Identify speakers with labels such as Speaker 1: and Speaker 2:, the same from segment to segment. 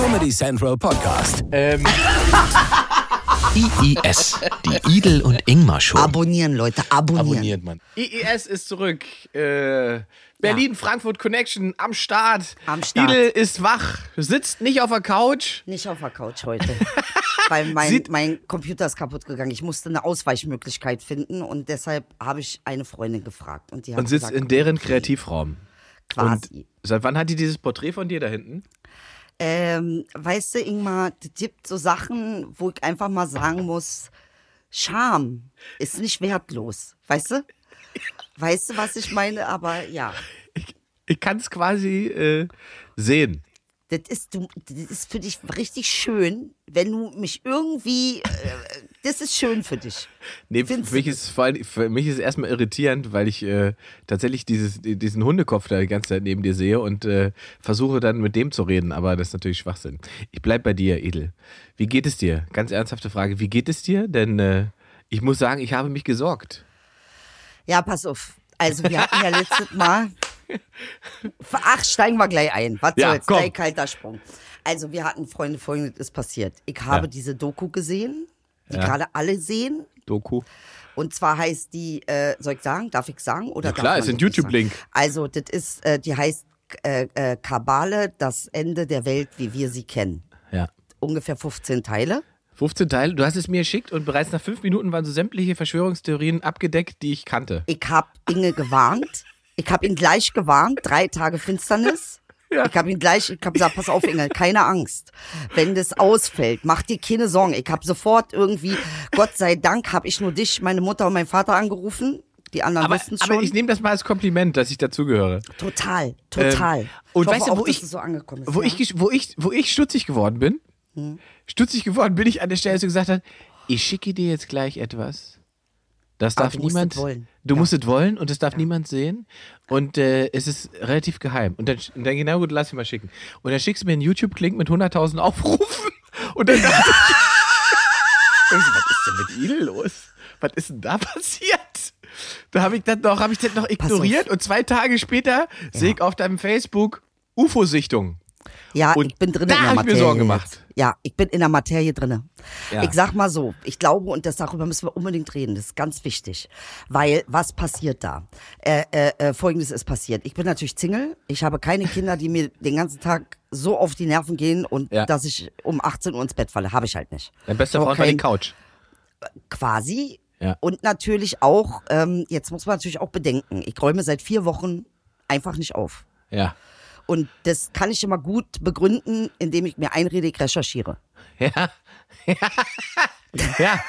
Speaker 1: Comedy Central Podcast.
Speaker 2: Ähm,
Speaker 3: IIS, die Idel und Ingmar Show.
Speaker 4: Abonnieren, Leute, abonnieren.
Speaker 2: abonniert man. IIS ist zurück. Äh, Berlin, Frankfurt Connection am Start.
Speaker 4: Am Start.
Speaker 2: Idel ist wach, sitzt nicht auf der Couch.
Speaker 4: Nicht auf der Couch heute. Weil mein, mein Computer ist kaputt gegangen. Ich musste eine Ausweichmöglichkeit finden und deshalb habe ich eine Freundin gefragt. Und, die hat
Speaker 2: Und sitzt
Speaker 4: gesagt,
Speaker 2: in deren Kreativraum.
Speaker 4: quasi.
Speaker 2: Und seit wann hat die dieses Porträt von dir da hinten?
Speaker 4: Ähm, weißt du, Ingmar, es gibt so Sachen, wo ich einfach mal sagen muss, Scham ist nicht wertlos. Weißt du? Weißt du, was ich meine? Aber ja,
Speaker 2: Ich kann es quasi äh, sehen.
Speaker 4: das ist, du, das ist für dich richtig schön, wenn du mich irgendwie, äh, das ist schön für dich.
Speaker 2: Nee, für mich ist für mich ist es erstmal irritierend, weil ich äh, tatsächlich dieses, diesen Hundekopf da die ganze Zeit neben dir sehe und äh, versuche dann mit dem zu reden, aber das ist natürlich Schwachsinn. Ich bleib bei dir, Edel. Wie geht es dir? Ganz ernsthafte Frage. Wie geht es dir? Denn äh, ich muss sagen, ich habe mich gesorgt.
Speaker 4: Ja, pass auf. Also wir hatten ja letztes Mal. Ach, steigen wir gleich ein. Was
Speaker 2: Ja,
Speaker 4: soll's?
Speaker 2: komm.
Speaker 4: Gleich kalter Sprung. Also wir hatten Freunde, folgendes ist passiert. Ich habe
Speaker 2: Ja.
Speaker 4: diese Doku gesehen, die
Speaker 2: Ja.
Speaker 4: gerade alle sehen.
Speaker 2: Doku.
Speaker 4: Und zwar heißt die, äh, soll ich sagen? Darf ich sagen? Oder
Speaker 2: Ja, klar, ist ein YouTube-Link.
Speaker 4: Also, das ist, äh, die heißt äh, äh, Kabale, das Ende der Welt, wie wir sie kennen.
Speaker 2: Ja.
Speaker 4: Ungefähr 15 Teile.
Speaker 2: 15 Teile. Du hast es mir geschickt und bereits nach fünf Minuten waren so sämtliche Verschwörungstheorien abgedeckt, die ich kannte.
Speaker 4: Ich habe Inge gewarnt. Ich habe ihn gleich gewarnt. Drei Tage Finsternis.
Speaker 2: Ja.
Speaker 4: Ich habe ihn gleich, ich habe gesagt, pass auf, Inge, keine Angst. Wenn das ausfällt, mach dir keine Sorgen. Ich habe sofort irgendwie, Gott sei Dank, habe ich nur dich, meine Mutter und mein Vater angerufen. Die anderen
Speaker 2: Aber,
Speaker 4: wussten es schon.
Speaker 2: aber ich nehme das mal als Kompliment, dass ich dazugehöre.
Speaker 4: total, total.
Speaker 2: Ähm, und weißt du, wo ich-
Speaker 4: so angekommen ist.
Speaker 2: Wo,
Speaker 4: ja?
Speaker 2: ich, wo, ich, wo ich stutzig geworden bin, stutzig geworden bin ich an der Stelle, als du gesagt hast, ich schicke dir jetzt gleich etwas. Das darf
Speaker 4: du
Speaker 2: niemand.
Speaker 4: es wollen.
Speaker 2: Du
Speaker 4: Ja.
Speaker 2: musst es wollen und das darf niemand sehen. Und äh, es ist relativ geheim. Und dann, und dann genau gut, lass ich mal schicken. Und dann schickst du mir einen YouTube-Link mit 100.000 Aufrufen. Und dann dachte ich, was ist denn mit Idel los? Was ist denn da passiert? Da habe ich das noch, habe ich das noch ignoriert und zwei Tage später sehe ich auf deinem Facebook UFO-Sichtung.
Speaker 4: Ja,
Speaker 2: Und
Speaker 4: ich bin drin
Speaker 2: da
Speaker 4: in der
Speaker 2: hab ich mir
Speaker 4: Materie.
Speaker 2: Sorgen gemacht.
Speaker 4: Ja, ich bin in der Materie drinne.
Speaker 2: Ja.
Speaker 4: Ich sag mal so, ich glaube, und das darüber müssen wir unbedingt reden, das ist ganz wichtig. Weil, was passiert da? Äh, äh, äh, Folgendes ist passiert. Ich bin natürlich Single, ich habe keine Kinder, die mir den ganzen Tag so auf die Nerven gehen und
Speaker 2: Ja.
Speaker 4: dass ich um 18 Uhr ins Bett falle. Habe ich halt nicht.
Speaker 2: Dein bester
Speaker 4: So,
Speaker 2: Freund war die
Speaker 4: kein-
Speaker 2: Couch.
Speaker 4: Quasi.
Speaker 2: Ja.
Speaker 4: Und natürlich auch, ähm, jetzt muss man natürlich auch bedenken, ich räume seit vier Wochen einfach nicht auf.
Speaker 2: Ja.
Speaker 4: Und das kann ich immer gut begründen, indem ich mir einrede, ich recherchiere.
Speaker 2: Ja. ja.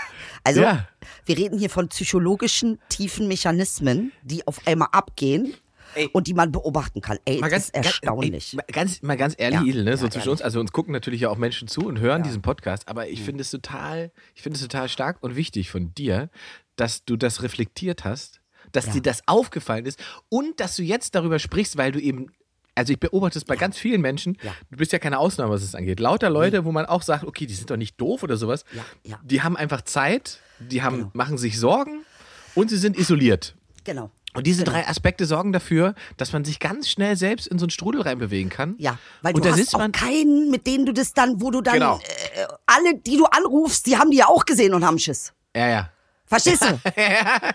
Speaker 4: Also,
Speaker 2: Ja.
Speaker 4: wir reden hier von psychologischen tiefen Mechanismen, die auf einmal abgehen
Speaker 2: Ey.
Speaker 4: und die man beobachten kann. Ey,
Speaker 2: Mal
Speaker 4: das ist erstaunlich.
Speaker 2: Ey, mal ganz, mal ganz ehrlich,
Speaker 4: Ja.
Speaker 2: Idel, ne? so
Speaker 4: Ja,
Speaker 2: zwischen
Speaker 4: ehrlich.
Speaker 2: uns, also uns gucken natürlich ja auch Menschen zu und hören diesen Podcast, aber ich finde es total, ich finde es total stark und wichtig von dir, dass du das reflektiert hast, dass
Speaker 4: Ja.
Speaker 2: dir das aufgefallen ist und dass du jetzt darüber sprichst, weil du eben also ich beobachte es bei ganz vielen Menschen.
Speaker 4: Ja.
Speaker 2: Du bist ja keine Ausnahme, was es angeht. Lauter Leute, wo man auch sagt, okay, die sind doch nicht doof oder sowas.
Speaker 4: Ja, ja.
Speaker 2: Die haben einfach Zeit, die haben,
Speaker 4: Genau.
Speaker 2: machen sich Sorgen und sie sind isoliert.
Speaker 4: Genau.
Speaker 2: Und diese
Speaker 4: Genau.
Speaker 2: drei Aspekte sorgen dafür, dass man sich ganz schnell selbst in so einen Strudel reinbewegen kann.
Speaker 4: Ja, weil
Speaker 2: und
Speaker 4: du
Speaker 2: da
Speaker 4: hast
Speaker 2: sitzt
Speaker 4: auch
Speaker 2: man.
Speaker 4: keinen, mit denen du das dann, wo du dann,
Speaker 2: Genau.
Speaker 4: äh, alle, die du anrufst, die haben die ja auch gesehen und haben Schiss.
Speaker 2: Ja, ja.
Speaker 4: Verstehst du?
Speaker 2: ja.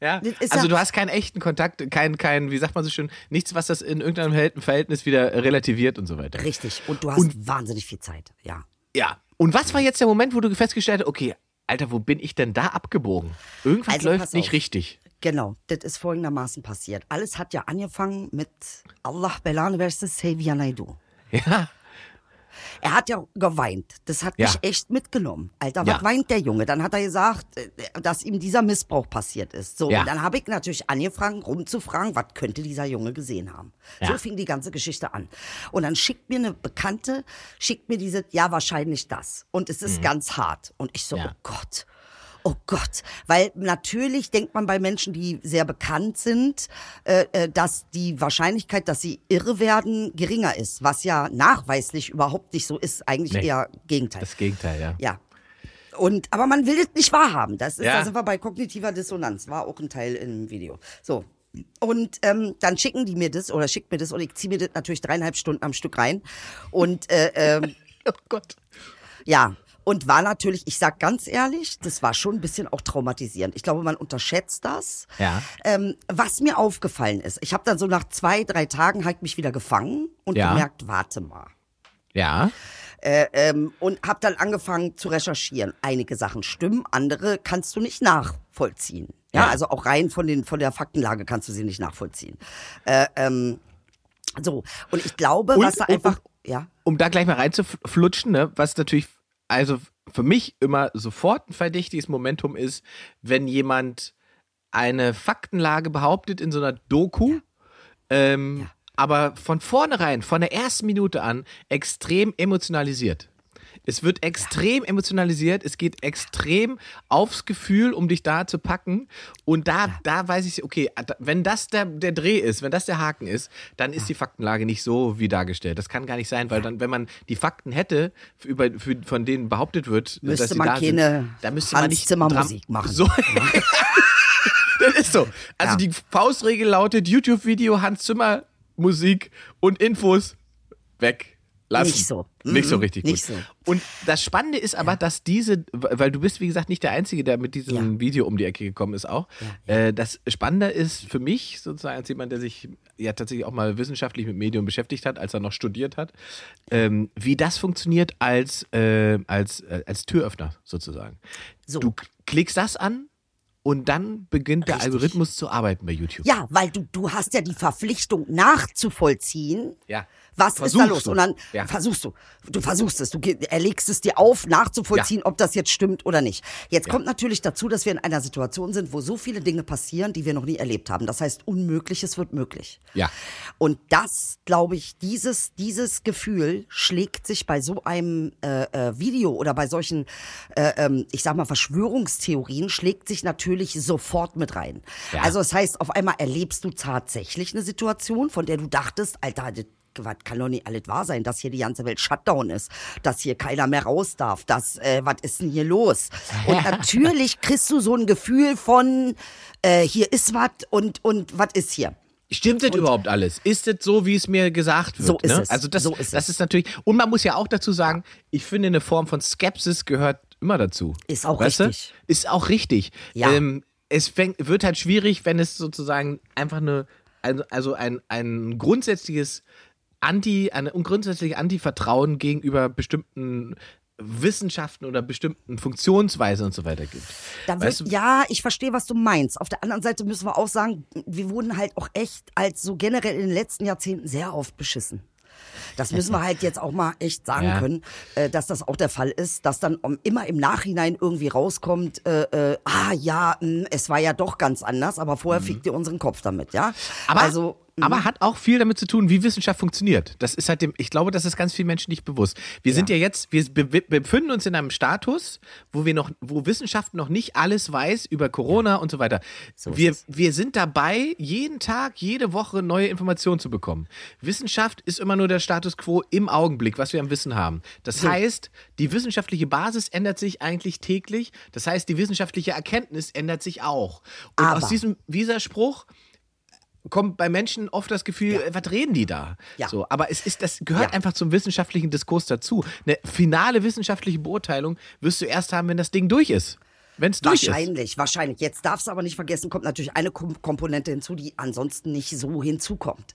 Speaker 4: Ist
Speaker 2: Also
Speaker 4: ja-
Speaker 2: du hast keinen echten Kontakt, kein, kein, wie sagt man so schön, nichts, was das in irgendeinem Verhält- Verhältnis wieder relativiert und so weiter.
Speaker 4: Richtig. Und du hast
Speaker 2: Und-
Speaker 4: wahnsinnig viel Zeit. Ja.
Speaker 2: Ja. Und was war jetzt der Moment, wo du festgestellt hast, okay, Alter, wo bin ich denn da abgebogen? Irgendwas
Speaker 4: Also,
Speaker 2: läuft nicht
Speaker 4: auf.
Speaker 2: richtig.
Speaker 4: Genau, das ist folgendermaßen passiert. Alles hat ja angefangen mit Allah Belan versus Xavier Naidoo.
Speaker 2: Ja.
Speaker 4: Er hat ja geweint. Das hat
Speaker 2: Ja.
Speaker 4: mich echt mitgenommen. Alter,
Speaker 2: Ja.
Speaker 4: was weint der Junge? Dann hat er gesagt, äh, dass ihm dieser Missbrauch passiert ist. So,
Speaker 2: Ja.
Speaker 4: und dann habe ich natürlich angefangen, rumzufragen, was könnte dieser Junge gesehen haben.
Speaker 2: Ja.
Speaker 4: So fing die ganze Geschichte an. Und dann schickt mir eine Bekannte, schickt mir diese, ja, wahrscheinlich das. Und es ist ganz hart. Und ich so,
Speaker 2: Mhm. Ja.
Speaker 4: oh Gott. Oh Gott, weil natürlich denkt man bei Menschen, die sehr bekannt sind, äh, äh, dass die Wahrscheinlichkeit, dass sie irre werden, geringer ist, was ja nachweislich überhaupt nicht so ist, eigentlich
Speaker 2: Nee.
Speaker 4: eher Gegenteil.
Speaker 2: Das Gegenteil, ja.
Speaker 4: ja. Und, aber man will es nicht wahrhaben. Das ist,
Speaker 2: Ja.
Speaker 4: da sind wir bei kognitiver Dissonanz. War auch ein Teil im Video. So. Und ähm, dann schicken die mir das oder schickt mir das und ich ziehe mir das natürlich dreieinhalb Stunden am Stück rein. Und äh, ähm,
Speaker 2: Oh Gott.
Speaker 4: ja, und war natürlich, ich sag ganz ehrlich, das war schon ein bisschen auch traumatisierend. Ich glaube, man unterschätzt das.
Speaker 2: Ja.
Speaker 4: Ähm, was mir aufgefallen ist, ich habe dann so nach zwei, drei Tagen halt mich wieder gefangen und
Speaker 2: Ja.
Speaker 4: gemerkt, warte mal.
Speaker 2: Ja.
Speaker 4: Äh, ähm, und habe dann angefangen zu recherchieren. Einige Sachen stimmen, andere kannst du nicht nachvollziehen. Ja,
Speaker 2: Ja.
Speaker 4: also auch rein von, den, von der Faktenlage kannst du sie nicht nachvollziehen. Äh, ähm, so, und ich glaube,
Speaker 2: Und-
Speaker 4: was da
Speaker 2: und-
Speaker 4: einfach, ja,
Speaker 2: um da gleich mal reinzuflutschen, ne, was natürlich, also für mich immer sofort ein verdächtiges Momentum ist, wenn jemand eine Faktenlage behauptet in so einer Doku, ähm, aber von vornherein, von der ersten Minute an, extrem emotionalisiert. Es wird extrem emotionalisiert, es geht extrem aufs Gefühl, um dich da zu packen. Und da, da weiß ich, okay, wenn das der, der Dreh ist, wenn das der Haken ist, dann ist die Faktenlage nicht so wie dargestellt. Das kann gar nicht sein, weil dann, wenn man die Fakten hätte, über, für, von denen behauptet wird,
Speaker 4: Müsste
Speaker 2: dass sie
Speaker 4: man
Speaker 2: da
Speaker 4: keine
Speaker 2: sind, da müsste man
Speaker 4: Hans
Speaker 2: nicht
Speaker 4: Zimmer
Speaker 2: Dram-
Speaker 4: Musik machen.
Speaker 2: So. das ist so. Also
Speaker 4: Ja.
Speaker 2: die Faustregel lautet YouTube-Video, Hans Zimmer Musik und Infos weg. Lassen.
Speaker 4: Nicht so.
Speaker 2: Nicht so
Speaker 4: Mhm.
Speaker 2: richtig
Speaker 4: Nicht
Speaker 2: gut.
Speaker 4: so.
Speaker 2: Und das Spannende ist aber, dass diese, weil du bist, wie gesagt, nicht der Einzige, der mit diesem
Speaker 4: Ja.
Speaker 2: Video um die Ecke gekommen ist auch. Äh, das Spannende ist für mich, sozusagen als jemand, der sich ja tatsächlich auch mal wissenschaftlich mit Medium beschäftigt hat, als er noch studiert hat, ähm, wie das funktioniert als, äh, als, äh, als Türöffner sozusagen.
Speaker 4: So.
Speaker 2: Du klickst das an und dann beginnt der
Speaker 4: Richtig.
Speaker 2: Algorithmus zu arbeiten bei YouTube.
Speaker 4: ja, weil du, du hast ja die Verpflichtung nachzuvollziehen,
Speaker 2: Ja.
Speaker 4: Was ist da
Speaker 2: Versuchst
Speaker 4: los?
Speaker 2: du.
Speaker 4: Und dann
Speaker 2: Ja.
Speaker 4: versuchst du. Du versuchst es. Du erlegst es dir auf, nachzuvollziehen, ob das jetzt stimmt oder nicht. Jetzt kommt natürlich dazu, dass wir in einer Situation sind, wo so viele Dinge passieren, die wir noch nie erlebt haben. Das heißt, Unmögliches wird möglich.
Speaker 2: Ja.
Speaker 4: Und das, glaube ich, dieses, dieses Gefühl schlägt sich bei so einem äh, äh, Video oder bei solchen, äh, ähm, ich sag mal, Verschwörungstheorien, schlägt sich natürlich sofort mit rein.
Speaker 2: Ja.
Speaker 4: Also das heißt, auf einmal erlebst du tatsächlich eine Situation, von der du dachtest, Alter, das was kann doch nicht alles wahr sein, dass hier die ganze Welt Shutdown ist, dass hier keiner mehr raus darf, dass, äh, was ist denn hier los? Und natürlich kriegst du so ein Gefühl von, äh, hier ist was und, und was ist hier?
Speaker 2: Stimmt das überhaupt alles? Ist es so, wie es mir gesagt wird?
Speaker 4: So ist
Speaker 2: ne?
Speaker 4: es.
Speaker 2: Also das,
Speaker 4: So ist
Speaker 2: das
Speaker 4: es.
Speaker 2: ist natürlich. Und man muss ja auch dazu sagen, ich finde, eine Form von Skepsis gehört immer dazu.
Speaker 4: Ist auch
Speaker 2: weißt du?
Speaker 4: richtig.
Speaker 2: Ist auch richtig.
Speaker 4: Ja.
Speaker 2: Ähm, es fängt, wird halt schwierig, wenn es sozusagen einfach eine, also, also ein, ein grundsätzliches Anti, ein grundsätzliches Anti-Vertrauen gegenüber bestimmten Wissenschaften oder bestimmten Funktionsweisen und so weiter gibt.
Speaker 4: Wird,
Speaker 2: du?
Speaker 4: ja, ich verstehe, was du meinst. Auf der anderen Seite müssen wir auch sagen, wir wurden halt auch echt als so generell in den letzten Jahrzehnten sehr oft beschissen. Das müssen wir halt jetzt auch mal echt sagen
Speaker 2: Ja.
Speaker 4: können, äh, dass das auch der Fall ist, dass dann um, immer im Nachhinein irgendwie rauskommt, äh, äh, ah ja, mh, es war ja doch ganz anders, aber vorher fickt ihr unseren Kopf damit, ja?
Speaker 2: Mhm. Aber,
Speaker 4: also, mh,
Speaker 2: aber hat auch viel damit zu tun, wie Wissenschaft funktioniert. Das ist halt dem, ich glaube, das ist ganz vielen Menschen nicht bewusst. Wir sind ja jetzt, wir be be- befinden uns in einem Status, wo wir noch, wo Wissenschaft noch nicht alles weiß über Corona und so weiter.
Speaker 4: So
Speaker 2: wir,
Speaker 4: es.
Speaker 2: wir sind dabei, jeden Tag, jede Woche neue Informationen zu bekommen. Wissenschaft ist immer nur der Status quo im Augenblick, was wir am Wissen haben. Das heißt, die wissenschaftliche Basis ändert sich eigentlich täglich. Das heißt, die wissenschaftliche Erkenntnis ändert sich auch. Und
Speaker 4: Aber-
Speaker 2: aus diesem Widerspruch kommt bei Menschen oft das Gefühl, äh, was reden die da?
Speaker 4: Ja.
Speaker 2: So, aber es ist, das gehört
Speaker 4: Ja.
Speaker 2: einfach zum wissenschaftlichen Diskurs dazu. Eine finale wissenschaftliche Beurteilung wirst du erst haben, wenn das Ding durch ist. Wenn es durch ist.
Speaker 4: Wahrscheinlich, wahrscheinlich. Jetzt darfst du aber nicht vergessen, kommt natürlich eine Kom Komponente hinzu, die ansonsten nicht so hinzukommt.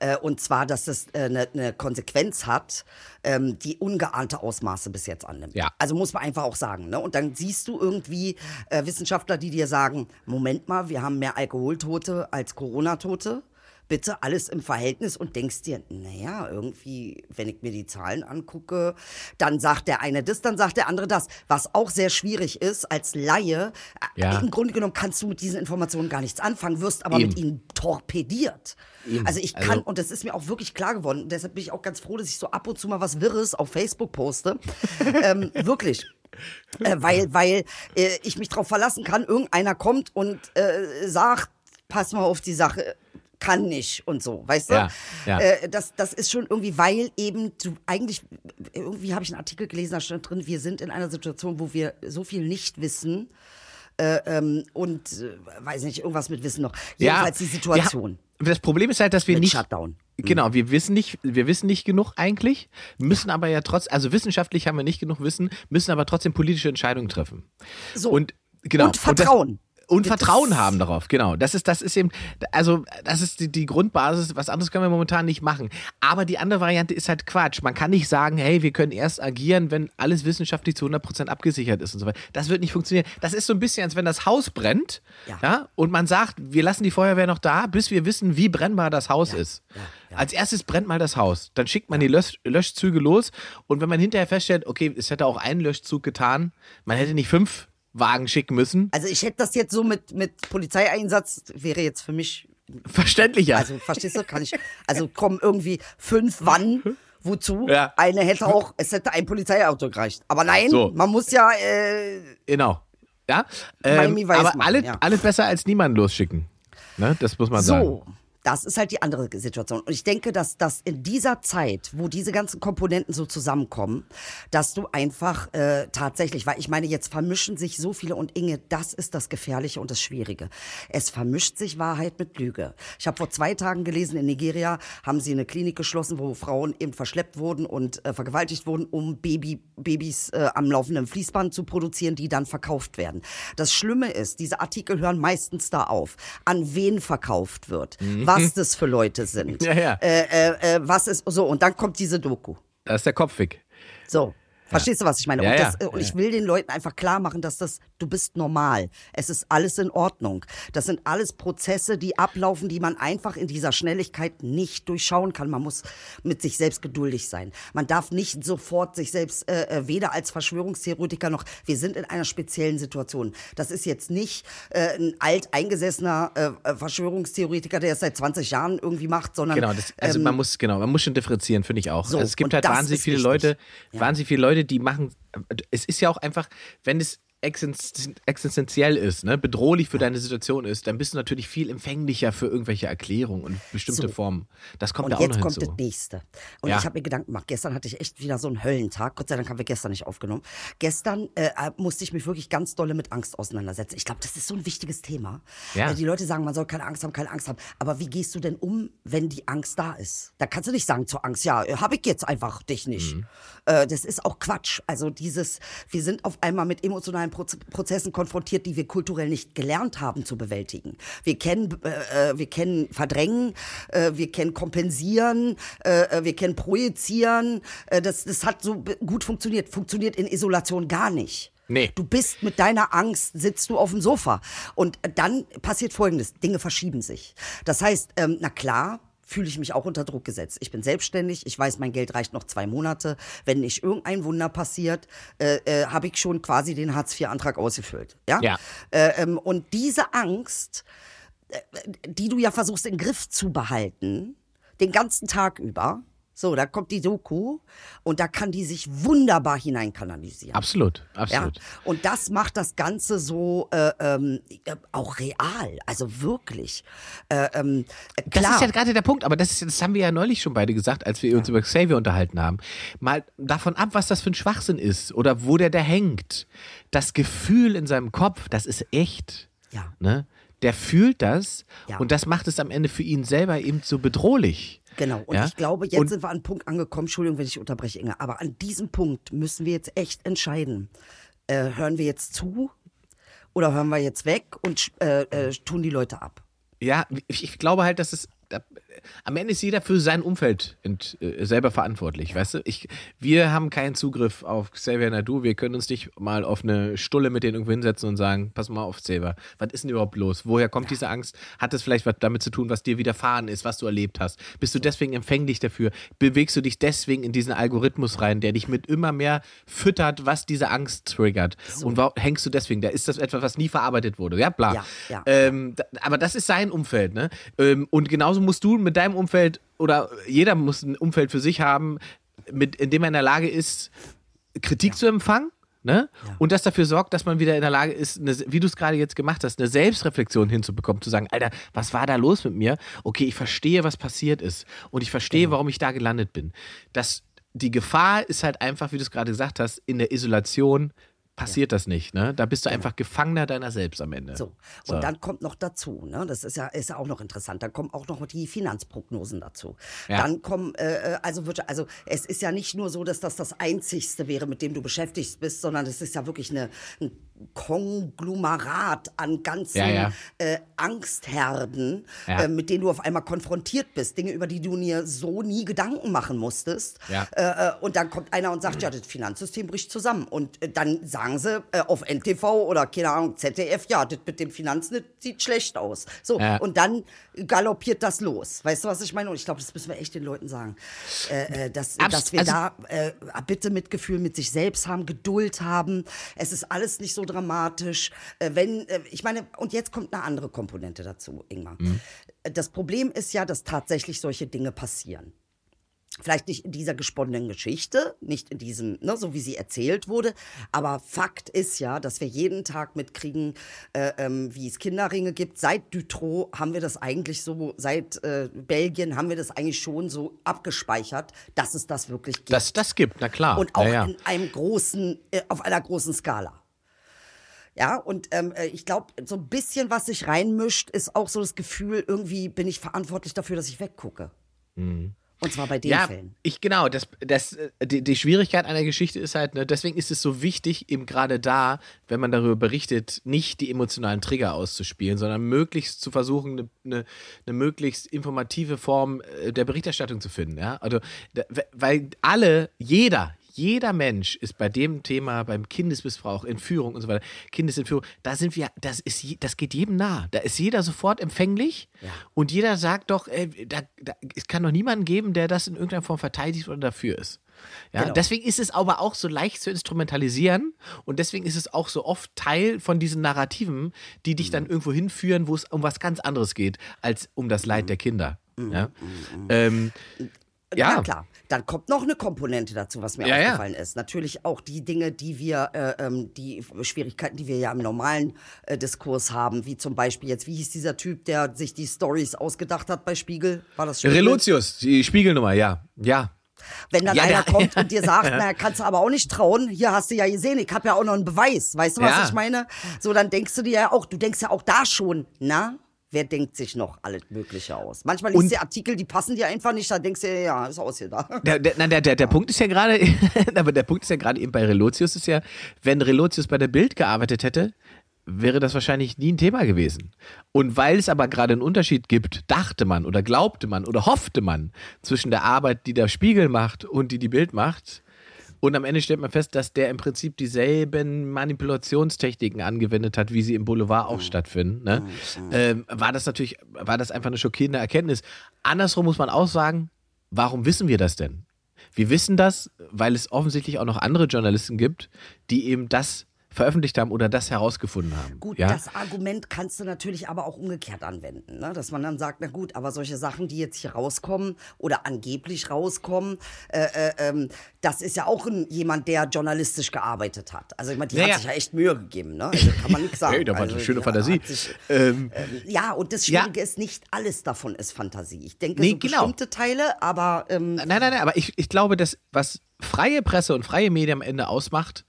Speaker 4: Äh, und zwar, dass es eine äh, ne Konsequenz hat, ähm, die ungeahnte Ausmaße bis jetzt annimmt.
Speaker 2: Ja.
Speaker 4: Also muss man einfach auch sagen. Ne? Und dann siehst du irgendwie äh, Wissenschaftler, die dir sagen, Moment mal, wir haben mehr Alkoholtote als Corona-Tote. Bitte alles im Verhältnis und denkst dir, naja, irgendwie, wenn ich mir die Zahlen angucke, dann sagt der eine das, dann sagt der andere das. Was auch sehr schwierig ist, als Laie, äh,
Speaker 2: Ja.
Speaker 4: im Grunde genommen kannst du mit diesen Informationen gar nichts anfangen, wirst aber
Speaker 2: Eben.
Speaker 4: mit ihnen torpediert. Also ich kann,
Speaker 2: Also-
Speaker 4: und das ist mir auch wirklich klar geworden, deshalb bin ich auch ganz froh, dass ich so ab und zu mal was Wirres auf Facebook poste. ähm, wirklich. Äh, weil weil äh, ich mich darauf verlassen kann, irgendeiner kommt und äh, sagt, pass mal auf die Sache, kann nicht und so, weißt du?
Speaker 2: Ja, ja.
Speaker 4: Äh, das, das ist schon irgendwie, weil eben du eigentlich, irgendwie habe ich einen Artikel gelesen, da stand drin, wir sind in einer Situation, wo wir so viel nicht wissen, äh, ähm, und äh, weiß nicht, irgendwas mit Wissen noch. Jedenfalls die
Speaker 2: wir
Speaker 4: Situation
Speaker 2: Das Problem ist halt, dass wir
Speaker 4: mit
Speaker 2: nicht.
Speaker 4: Shutdown.
Speaker 2: Genau, wir wissen nicht, wir wissen nicht genug eigentlich, müssen aber ja trotz, also wissenschaftlich haben wir nicht genug Wissen, müssen aber trotzdem politische Entscheidungen treffen.
Speaker 4: So.
Speaker 2: Und genau.
Speaker 4: Und Vertrauen.
Speaker 2: Und,
Speaker 4: Das-
Speaker 2: Vertrauen haben darauf, genau. Das ist, das ist eben, also das ist die, die Grundbasis. Was anderes können wir momentan nicht machen. Aber die andere Variante ist halt Quatsch. Man kann nicht sagen, hey, wir können erst agieren, wenn alles wissenschaftlich zu 100% abgesichert ist und so weiter. Das wird nicht funktionieren. Das ist so ein bisschen, als wenn das Haus brennt, ja.
Speaker 4: Ja.
Speaker 2: und man sagt, wir lassen die Feuerwehr noch da, bis wir wissen, wie brennbar das Haus ist.
Speaker 4: ja, ja.
Speaker 2: Als erstes brennt mal das Haus. Dann schickt man die Lösch Löschzüge los. Und wenn man hinterher feststellt, okay, es hätte auch einen Löschzug getan, man hätte nicht fünf Wagen schicken müssen.
Speaker 4: Also ich hätte das jetzt so mit, mit Polizeieinsatz, wäre jetzt für mich,
Speaker 2: Verständlicher.
Speaker 4: also verstehst du, kann ich, also kommen irgendwie fünf wann, wozu?
Speaker 2: Ja.
Speaker 4: Eine hätte auch, es hätte ein Polizeiauto gereicht. Aber nein,
Speaker 2: So.
Speaker 4: man muss ja, äh,
Speaker 2: Genau. Ja, ähm, aber
Speaker 4: machen,
Speaker 2: alles,
Speaker 4: ja.
Speaker 2: alles besser als niemanden losschicken. Ne? Das muss man sagen.
Speaker 4: So, das ist halt die andere Situation. Und ich denke, dass das in dieser Zeit, wo diese ganzen Komponenten so zusammenkommen, dass du einfach äh, tatsächlich, weil ich meine, jetzt vermischen sich so viele und Inge, das ist das Gefährliche und das Schwierige. Es vermischt sich Wahrheit mit Lüge. Ich habe vor zwei Tagen gelesen, in Nigeria haben sie eine Klinik geschlossen, wo Frauen eben verschleppt wurden und äh, vergewaltigt wurden, um Baby, Babys äh, am laufenden Fließband zu produzieren, die dann verkauft werden. Das Schlimme ist, diese Artikel hören meistens da auf, an wen verkauft wird, was das für Leute sind,
Speaker 2: Mhm. Ja, ja.
Speaker 4: Äh, äh, äh, was ist so und dann kommt diese Doku.
Speaker 2: Da ist der Kopf weg.
Speaker 4: So. Verstehst du, was ich meine?
Speaker 2: Ja,
Speaker 4: und
Speaker 2: ja,
Speaker 4: das, äh, und
Speaker 2: ja.
Speaker 4: ich will den Leuten einfach klar machen, dass das, du bist normal. Es ist alles in Ordnung. Das sind alles Prozesse, die ablaufen, die man einfach in dieser Schnelligkeit nicht durchschauen kann. Man muss mit sich selbst geduldig sein. Man darf nicht sofort sich selbst, äh, äh, weder als Verschwörungstheoretiker noch, wir sind in einer speziellen Situation. Das ist jetzt nicht äh, ein alteingesessener äh, äh, Verschwörungstheoretiker, der es seit 20 Jahren irgendwie macht, sondern
Speaker 2: Genau, das, also
Speaker 4: ähm,
Speaker 2: man muss, genau, man muss schon differenzieren, finde ich auch.
Speaker 4: So,
Speaker 2: also es gibt halt wahnsinnig viele
Speaker 4: wichtig.
Speaker 2: Leute,
Speaker 4: Ja.
Speaker 2: wahnsinnig viele Leute, die machen, es ist ja auch einfach, wenn es existen- existenziell ist, ne, bedrohlich für deine Situation ist, dann bist du natürlich viel empfänglicher für irgendwelche Erklärungen und bestimmte
Speaker 4: So.
Speaker 2: Formen. Das kommt
Speaker 4: Und
Speaker 2: da auch
Speaker 4: jetzt
Speaker 2: noch
Speaker 4: kommt
Speaker 2: hinzu.
Speaker 4: das nächste. Und
Speaker 2: Ja.
Speaker 4: ich habe mir Gedanken gemacht. Gestern hatte ich echt wieder so einen Höllentag. Gott sei Dank haben wir gestern nicht aufgenommen. Gestern äh, musste ich mich wirklich ganz dolle mit Angst auseinandersetzen. Ich glaube, das ist so ein wichtiges Thema.
Speaker 2: Ja.
Speaker 4: Äh, die Leute sagen, man soll keine Angst haben, keine Angst haben. Aber wie gehst du denn um, wenn die Angst da ist? Da kannst du nicht sagen zur Angst, ja, habe ich jetzt einfach dich nicht.
Speaker 2: Mhm.
Speaker 4: Äh, das ist auch Quatsch. Also dieses, wir sind auf einmal mit emotionalen Proz Prozessen konfrontiert, die wir kulturell nicht gelernt haben zu bewältigen. Wir kennen, äh, äh, wir kennen Verdrängen, äh, wir kennen Kompensieren, äh, äh, wir kennen Projizieren. Äh, das, das hat so gut funktioniert. Funktioniert in Isolation gar nicht.
Speaker 2: Nee.
Speaker 4: Du bist mit deiner Angst, sitzt du auf dem Sofa. Und dann passiert Folgendes, Dinge verschieben sich. Das heißt, ähm, na klar, fühle ich mich auch unter Druck gesetzt. Ich bin selbstständig, ich weiß, mein Geld reicht noch zwei Monate. Wenn nicht irgendein Wunder passiert, äh, äh, habe ich schon quasi den Hartz-IV-Antrag ausgefüllt. Ja.
Speaker 2: Ja.
Speaker 4: Äh, ähm, und diese Angst, äh, die du ja versuchst in den Griff zu behalten, den ganzen Tag über, so, da kommt die Doku und da kann die sich wunderbar hineinkanalisieren.
Speaker 2: Absolut,
Speaker 4: Ja,
Speaker 2: absolut.
Speaker 4: und das macht das Ganze so äh, ähm, äh, auch real, also wirklich. Äh, ähm,
Speaker 2: Das
Speaker 4: klar.
Speaker 2: ist ja gerade der Punkt, aber das, ist, das haben wir ja neulich schon beide gesagt, als wir uns über Xavier unterhalten haben. Mal davon ab, was das für ein Schwachsinn ist oder wo der da hängt. Das Gefühl in seinem Kopf, das ist echt.
Speaker 4: Ja.
Speaker 2: Ne? Der fühlt das
Speaker 4: Ja.
Speaker 2: und das macht es am Ende für ihn selber eben so bedrohlich.
Speaker 4: Genau, und
Speaker 2: Ja?
Speaker 4: ich glaube, jetzt
Speaker 2: Und-
Speaker 4: sind wir an einen Punkt angekommen, Entschuldigung, wenn ich unterbreche, Inge, aber an diesem Punkt müssen wir jetzt echt entscheiden. Äh, hören wir jetzt zu oder hören wir jetzt weg und äh, äh, tun die Leute ab?
Speaker 2: Ja, ich, ich glaube halt, dass es. Da, am Ende ist jeder für sein Umfeld ent, äh, selber verantwortlich, weißt du? Ich, wir haben keinen Zugriff auf Xavier Nadu. Wir können uns nicht mal auf eine Stulle mit denen irgendwo hinsetzen und sagen: Pass mal auf, Xavier, was ist denn überhaupt los? Woher kommt diese Angst? Hat es vielleicht was damit zu tun, was dir widerfahren ist, was du erlebt hast? Bist du deswegen empfänglich dafür? Bewegst du dich deswegen in diesen Algorithmus rein, der dich mit immer mehr füttert, was diese Angst triggert? Und warum hängst du deswegen da? Ist das etwas, was nie verarbeitet wurde? Ja, bla.
Speaker 4: Ja, ja.
Speaker 2: Ähm, da, aber das ist sein Umfeld, ne? Ähm, und genauso musst du mit deinem Umfeld oder jeder muss ein Umfeld für sich haben, mit, in dem er in der Lage ist, Kritik zu empfangen. Ne? Und das dafür sorgt, dass man wieder in der Lage ist, eine, wie du es gerade jetzt gemacht hast, eine Selbstreflexion hinzubekommen, zu sagen, Alter, was war da los mit mir? Okay, ich verstehe, was passiert ist und ich verstehe, warum ich da gelandet bin. Das, die Gefahr ist halt einfach, wie du es gerade gesagt hast, in der Isolation passiert das nicht. Ne? Da bist du einfach Gefangener deiner selbst am Ende.
Speaker 4: So. Und dann kommt noch dazu, ne? das ist ja, ist ja auch noch interessant, dann kommen auch noch die Finanzprognosen dazu.
Speaker 2: Ja.
Speaker 4: Dann kommen, äh, äh, also, wird, also es ist ja nicht nur so, dass das das Einzigste wäre, mit dem du beschäftigt bist, sondern es ist ja wirklich eine, ein Konglomerat an ganzen
Speaker 2: Ja, ja.
Speaker 4: Äh, Angstherden,
Speaker 2: Ja.
Speaker 4: äh, mit denen du auf einmal konfrontiert bist. Dinge, über die du dir so nie Gedanken machen musstest. Äh, äh, und dann kommt einer und sagt, ja, das Finanzsystem bricht zusammen. Und äh, dann sagen sie äh, auf NTV oder, keine Ahnung, ZDF, ja, das mit dem Finanzen, sieht schlecht aus. So, und dann galoppiert das los. Weißt du, was ich meine? Und ich glaube, das müssen wir echt den Leuten sagen. Dass,
Speaker 2: Abs-
Speaker 4: dass wir
Speaker 2: also-
Speaker 4: da bitte Mitgefühl mit sich selbst haben, Geduld haben. Es ist alles nicht so dramatisch. Äh, wenn, äh, ich meine, und jetzt kommt eine andere Komponente dazu, Ingmar.
Speaker 2: Mhm.
Speaker 4: Das Problem ist ja, dass tatsächlich solche Dinge passieren. Vielleicht nicht in dieser gesponnenen Geschichte, nicht in diesem, ne, so wie sie erzählt wurde, aber Fakt ist ja, dass wir jeden Tag mitkriegen, äh, ähm, wie es Kinderringe gibt. Seit Dutroux haben wir das eigentlich so, seit äh, Belgien haben wir das eigentlich schon so abgespeichert, dass es das wirklich gibt.
Speaker 2: Das, das gibt, na klar.
Speaker 4: Und auch
Speaker 2: ja, ja.
Speaker 4: in einem großen, äh, auf einer großen Skala. Ja, und ähm, äh, ich glaube, so ein bisschen, was sich reinmischt, ist auch so das Gefühl, irgendwie bin ich verantwortlich dafür, dass ich weggucke. Und zwar bei den
Speaker 2: Mhm. ja,
Speaker 4: Fällen.
Speaker 2: ich genau, das, das, äh, die, die Schwierigkeit einer Geschichte ist halt, ne, deswegen ist es so wichtig, eben gerade da, wenn man darüber berichtet, nicht die emotionalen Trigger auszuspielen, sondern möglichst zu versuchen, eine, eine, eine möglichst informative Form äh, der Berichterstattung zu finden. Ja? Also, da, weil alle, jeder, jeder Mensch ist bei dem Thema, beim Kindesmissbrauch, Entführung und so weiter, Kindesentführung, da sind wir, das ist, das geht jedem nah. Da ist jeder sofort empfänglich und jeder sagt doch, ey, da, da, es kann doch niemanden geben, der das in irgendeiner Form verteidigt oder dafür ist. Ja,
Speaker 4: Genau.
Speaker 2: deswegen ist es aber auch so leicht zu instrumentalisieren und deswegen ist es auch so oft Teil von diesen Narrativen, die dich
Speaker 4: Mhm.
Speaker 2: dann irgendwo hinführen, wo es um was ganz anderes geht, als um das
Speaker 4: Mhm.
Speaker 2: Leid der Kinder. Ja? Ähm, ja.
Speaker 4: Klar. Dann kommt noch eine Komponente dazu, was mir
Speaker 2: Ja, ja.
Speaker 4: aufgefallen ist. Natürlich auch die Dinge, die wir, äh, ähm, die Schwierigkeiten, die wir ja im normalen äh, Diskurs haben, wie zum Beispiel jetzt, wie hieß dieser Typ, der sich die Stories ausgedacht hat bei Spiegel? War das Spiegel?
Speaker 2: Relotius, die Spiegelnummer, ja. Ja.
Speaker 4: Wenn dann
Speaker 2: Ja,
Speaker 4: einer
Speaker 2: der-
Speaker 4: kommt und dir sagt, na, kannst du aber auch nicht trauen, hier hast du ja gesehen, ich habe ja auch noch einen Beweis. Weißt du, was
Speaker 2: Ja.
Speaker 4: ich meine? So, dann denkst du dir ja auch, du denkst ja auch da schon, na, wer denkt sich noch alles Mögliche aus? Manchmal liest du Artikel, die passen dir einfach nicht, da denkst du ja, ist ausgedacht.
Speaker 2: Der, der, nein, der, der, der Punkt ist ja gerade, aber der Punkt ist ja gerade eben bei Relotius ist ja, wenn Relotius bei der Bild gearbeitet hätte, wäre das wahrscheinlich nie ein Thema gewesen. Und weil es aber gerade einen Unterschied gibt, dachte man oder glaubte man oder hoffte man zwischen der Arbeit, die der Spiegel macht und die die Bild macht. Und am Ende stellt man fest, dass der im Prinzip dieselben Manipulationstechniken angewendet hat, wie sie im Boulevard auch stattfinden. Ne? Ähm, war das natürlich, war das einfach eine schockierende Erkenntnis. Andersrum muss man auch sagen, warum wissen wir das denn? Wir wissen das, weil es offensichtlich auch noch andere Journalisten gibt, die eben das veröffentlicht haben oder das herausgefunden haben.
Speaker 4: Gut,
Speaker 2: ja?
Speaker 4: das Argument kannst du natürlich aber auch umgekehrt anwenden, ne? dass man dann sagt, na gut, aber solche Sachen, die jetzt hier rauskommen oder angeblich rauskommen, äh, äh, ähm, das ist ja auch ein, jemand, der journalistisch gearbeitet hat. Also ich meine, die
Speaker 2: Naja.
Speaker 4: hat sich ja echt Mühe gegeben, ne? Also kann man nichts sagen.
Speaker 2: Hey, da war
Speaker 4: also,
Speaker 2: eine schöne Fantasie.
Speaker 4: Sich,
Speaker 2: Ähm,
Speaker 4: ähm, ja, und das
Speaker 2: ja.
Speaker 4: Schwierige ist, nicht alles davon ist Fantasie. Ich denke,
Speaker 2: Nee,
Speaker 4: so
Speaker 2: genau.
Speaker 4: bestimmte Teile, aber ähm,
Speaker 2: Nein, nein, nein, aber ich, ich glaube, dass was freie Presse und freie Medien am Ende ausmacht,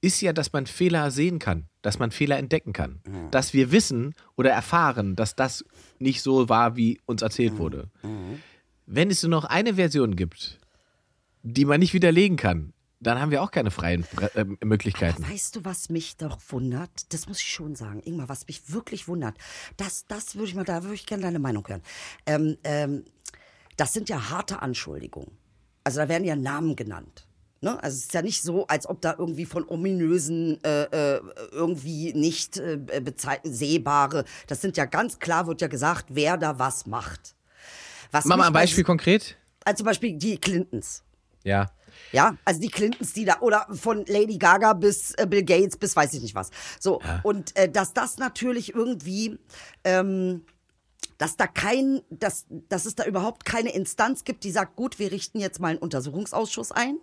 Speaker 2: ist ja, dass man Fehler sehen kann, dass man Fehler entdecken kann. Dass wir wissen oder erfahren, dass das nicht so war, wie uns erzählt wurde. Wenn es nur noch eine Version gibt, die man nicht widerlegen kann, dann haben wir auch keine freien äh, Möglichkeiten.
Speaker 4: Weißt du, was mich doch wundert? Das muss ich schon sagen, Ingmar, was mich wirklich wundert. Das, das würde ich mal, da würde ich gerne deine Meinung hören. Ähm, ähm, das sind ja harte Anschuldigungen. Also da werden ja Namen genannt. Ne? Also es ist ja nicht so, als ob da irgendwie von ominösen, äh, äh, irgendwie nicht äh, bezei- sehbare, das sind ja ganz klar, wird ja gesagt, wer da was macht. Was
Speaker 2: Mach mal ein
Speaker 4: bei-
Speaker 2: Beispiel konkret.
Speaker 4: Also zum Beispiel die Clintons.
Speaker 2: Ja.
Speaker 4: Ja, also die Clintons, die da, oder von Lady Gaga bis äh, Bill Gates bis weiß ich nicht was. So, und äh, dass das natürlich irgendwie, ähm, dass da kein, dass, dass es da überhaupt keine Instanz gibt, die sagt, gut, wir richten jetzt mal einen Untersuchungsausschuss ein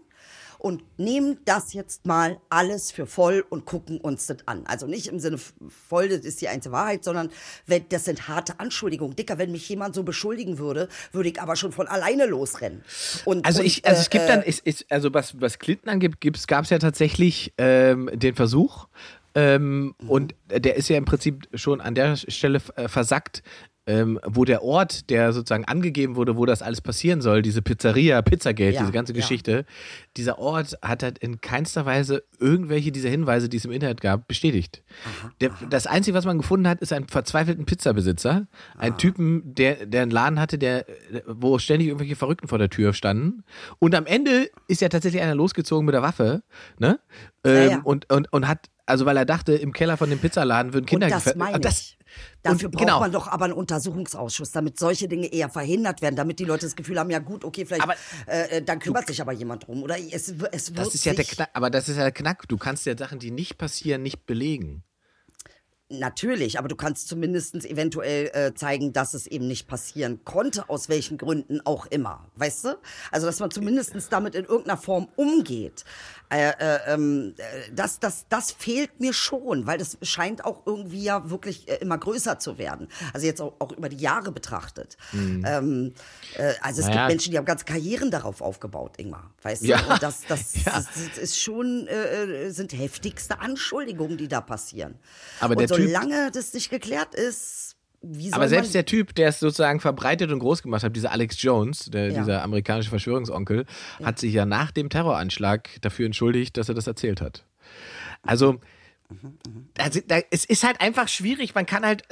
Speaker 4: und nehmen das jetzt mal alles für voll und gucken uns das an. Also nicht im Sinne voll, das ist die einzige Wahrheit, sondern wenn, das sind harte Anschuldigungen. Dicker, wenn mich jemand so beschuldigen würde, würde ich aber schon von alleine losrennen. Und,
Speaker 2: Also
Speaker 4: und,
Speaker 2: ich, also es
Speaker 4: äh,
Speaker 2: gibt dann,
Speaker 4: äh,
Speaker 2: ist, ist, also was, was Clinton angibt, gab es ja tatsächlich ähm, den Versuch, ähm, und der ist ja im Prinzip schon an der Stelle äh, versackt, ähm, wo der Ort, der sozusagen angegeben wurde, wo das alles passieren soll, diese Pizzeria, Pizzagate,
Speaker 4: Ja,
Speaker 2: diese ganze
Speaker 4: ja.
Speaker 2: Geschichte, dieser Ort hat halt in keinster Weise irgendwelche dieser Hinweise, die es im Internet gab, bestätigt. Der, das Einzige, was man gefunden hat, ist einen verzweifelten Pizzabesitzer, ein Typen, der, der einen Laden hatte, der, wo ständig irgendwelche Verrückten vor der Tür standen. Und am Ende ist ja tatsächlich einer losgezogen mit der Waffe, ne? Ähm,
Speaker 4: ja.
Speaker 2: Und, und, und hat, also weil er dachte, im Keller von dem Pizzaladen würden Kinder
Speaker 4: und das meine
Speaker 2: das,
Speaker 4: ich. Dafür
Speaker 2: und
Speaker 4: braucht
Speaker 2: genau.
Speaker 4: man doch aber einen Untersuchungsausschuss, damit solche Dinge eher verhindert werden, damit die Leute das Gefühl haben, ja gut, okay, vielleicht,
Speaker 2: Aber
Speaker 4: äh, äh, dann kümmert sich aber jemand drum. Oder es, es wird
Speaker 2: Das ist ja der Knack, aber das ist ja der Knack. Du kannst ja Sachen, die nicht passieren, nicht belegen.
Speaker 4: Natürlich, aber du kannst zumindest eventuell äh, zeigen, dass es eben nicht passieren konnte, aus welchen Gründen auch immer. Weißt du? Also, dass man zumindest damit in irgendeiner Form umgeht. Äh, äh, ähm, äh, das, das, das fehlt mir schon, weil das scheint auch irgendwie ja wirklich äh, immer größer zu werden. Also jetzt auch, auch über die Jahre betrachtet. Ähm, äh, also es
Speaker 2: Naja.
Speaker 4: gibt Menschen, die haben ganze Karrieren darauf aufgebaut, Ingmar. Weißt du?
Speaker 2: Ja.
Speaker 4: Und das, das,
Speaker 2: Ja.
Speaker 4: das, das ist schon, äh, sind heftigste Anschuldigungen, die da passieren.
Speaker 2: Aber
Speaker 4: und
Speaker 2: der
Speaker 4: solange das nicht geklärt ist, wie soll
Speaker 2: Aber selbst der Typ, der es sozusagen verbreitet und groß gemacht hat, dieser Alex Jones, der,
Speaker 4: Ja.
Speaker 2: dieser amerikanische Verschwörungsonkel, hat sich ja nach dem Terroranschlag dafür entschuldigt, dass er das erzählt hat. Also, also da, es ist halt einfach schwierig. Man kann halt,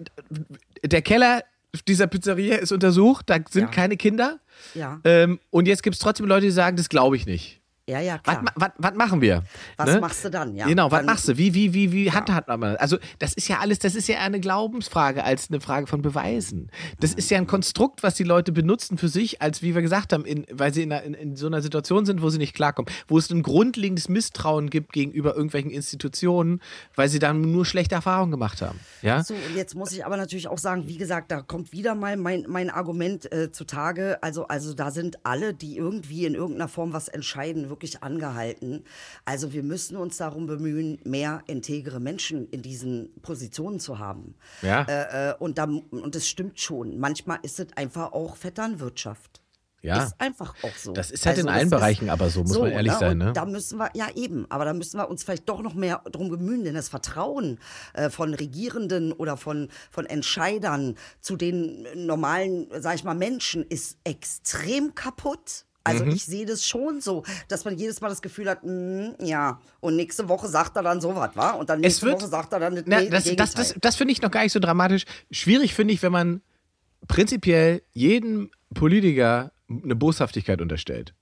Speaker 2: der Keller dieser Pizzeria ist untersucht, da sind
Speaker 4: Ja.
Speaker 2: keine Kinder.
Speaker 4: Ja.
Speaker 2: Ähm, und jetzt gibt es trotzdem Leute, die sagen, das glaube ich nicht.
Speaker 4: Ja, ja, klar.
Speaker 2: was, machen wir?
Speaker 4: Was
Speaker 2: Ne?
Speaker 4: machst du dann? Ja,
Speaker 2: genau, was machst du? Wie, wie, wie, wie handhabt man das? Also, das ist ja alles, das ist ja eine Glaubensfrage als eine Frage von Beweisen. Das ist ja ein Konstrukt, was die Leute benutzen für sich, als wie wir gesagt haben, in, weil sie in, einer, in, in so einer Situation sind, wo sie nicht klarkommen, wo es ein grundlegendes Misstrauen gibt gegenüber irgendwelchen Institutionen, weil sie dann nur schlechte Erfahrungen gemacht haben. Ja?
Speaker 4: So, und jetzt muss ich aber natürlich auch sagen, wie gesagt, da kommt wieder mal mein, mein Argument äh, zutage. Also, also da sind alle, die irgendwie in irgendeiner Form was entscheiden, wirklich angehalten. Also wir müssen uns darum bemühen, mehr integere Menschen in diesen Positionen zu haben.
Speaker 2: Ja.
Speaker 4: Äh, äh, und, da, und das stimmt schon. Manchmal ist es einfach auch Vetternwirtschaft.
Speaker 2: Ja.
Speaker 4: Ist einfach auch so. Also
Speaker 2: Das ist halt in
Speaker 4: das
Speaker 2: allen Bereichen aber so, muss man ehrlich sein,
Speaker 4: und
Speaker 2: ne?
Speaker 4: Da müssen wir, ja eben, aber da müssen wir uns vielleicht doch noch mehr drum bemühen, denn das Vertrauen äh, von Regierenden oder von, von Entscheidern zu den normalen, sag ich mal, Menschen ist extrem kaputt. Also
Speaker 2: Mhm.
Speaker 4: ich sehe das schon so, dass man jedes Mal das Gefühl hat, mm, ja, und nächste Woche sagt er dann sowas, wa? Und dann nächste
Speaker 2: wird-
Speaker 4: Woche sagt er dann das,
Speaker 2: Na, das, das, das, das finde ich noch gar nicht so dramatisch. Schwierig finde ich, wenn man prinzipiell jedem Politiker eine Boshaftigkeit unterstellt.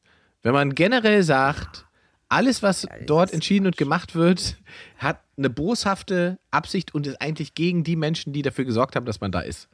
Speaker 2: Wenn man generell sagt, alles, was dort entschieden und gemacht wird, hat eine boshafte Absicht und ist eigentlich gegen die Menschen, die dafür gesorgt haben, dass man da ist.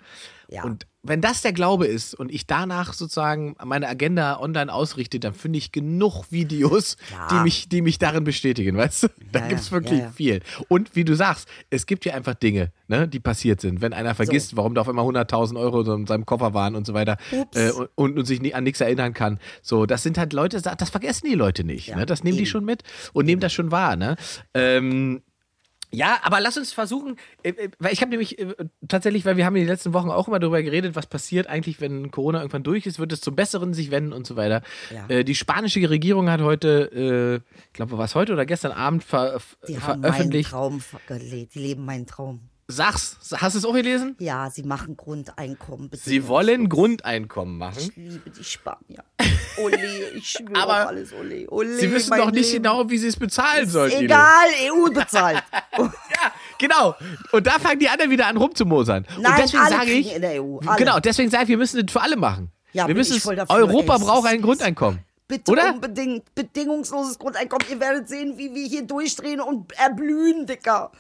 Speaker 4: Ja.
Speaker 2: Und wenn das der Glaube ist und ich danach sozusagen meine Agenda online ausrichte, dann finde ich genug Videos,
Speaker 4: Ja.
Speaker 2: die, mich, die mich darin bestätigen, weißt du? Da
Speaker 4: Ja,
Speaker 2: gibt es wirklich
Speaker 4: ja,
Speaker 2: viel. Und wie du sagst, es gibt ja einfach Dinge, ne, die passiert sind. Wenn einer vergisst, warum da auf einmal 100.000 Euro so in seinem Koffer waren und so weiter äh, und, und, sich nie, an nichts erinnern kann. So, das sind halt Leute, das vergessen die Leute nicht. Ne? Das nehmen die
Speaker 4: eben.
Speaker 2: schon mit und nehmen das schon wahr. Ne? Ähm, ja, aber lass uns versuchen, äh, äh, weil ich habe nämlich äh, tatsächlich, weil wir haben in den letzten Wochen auch immer darüber geredet, was passiert eigentlich, wenn Corona irgendwann durch ist, wird es zum Besseren sich wenden und so weiter.
Speaker 4: Ja.
Speaker 2: Die spanische Regierung hat heute, ich glaube, was heute oder gestern Abend ver
Speaker 4: die haben meinen
Speaker 2: veröffentlicht.
Speaker 4: Traum gelebt, die leben meinen Traum.
Speaker 2: Sag's, hast du es auch gelesen?
Speaker 4: Ja, sie machen Grundeinkommen.
Speaker 2: Sie wollen Grundeinkommen machen.
Speaker 4: Ich liebe die Spanier. Ole, ich schwöre
Speaker 2: Aber
Speaker 4: alles, ole, ole.
Speaker 2: Sie wissen doch nicht
Speaker 4: Leben.
Speaker 2: genau, wie sie es bezahlen sollen.
Speaker 4: Egal, EU bezahlt.
Speaker 2: Ja, genau. Und da fangen die anderen wieder an rumzumosern.
Speaker 4: Nein,
Speaker 2: und deswegen
Speaker 4: alle
Speaker 2: sage ich,
Speaker 4: in der EU, alle.
Speaker 2: genau, deswegen sage ich, wir müssen das für alle machen.
Speaker 4: Ja,
Speaker 2: wir müssen es, Europa.
Speaker 4: Es
Speaker 2: braucht ein Grundeinkommen.
Speaker 4: Bitte
Speaker 2: Oder?
Speaker 4: unbedingt bedingungsloses Grundeinkommen. Ihr werdet sehen, wie wir hier durchdrehen und erblühen, Dicker.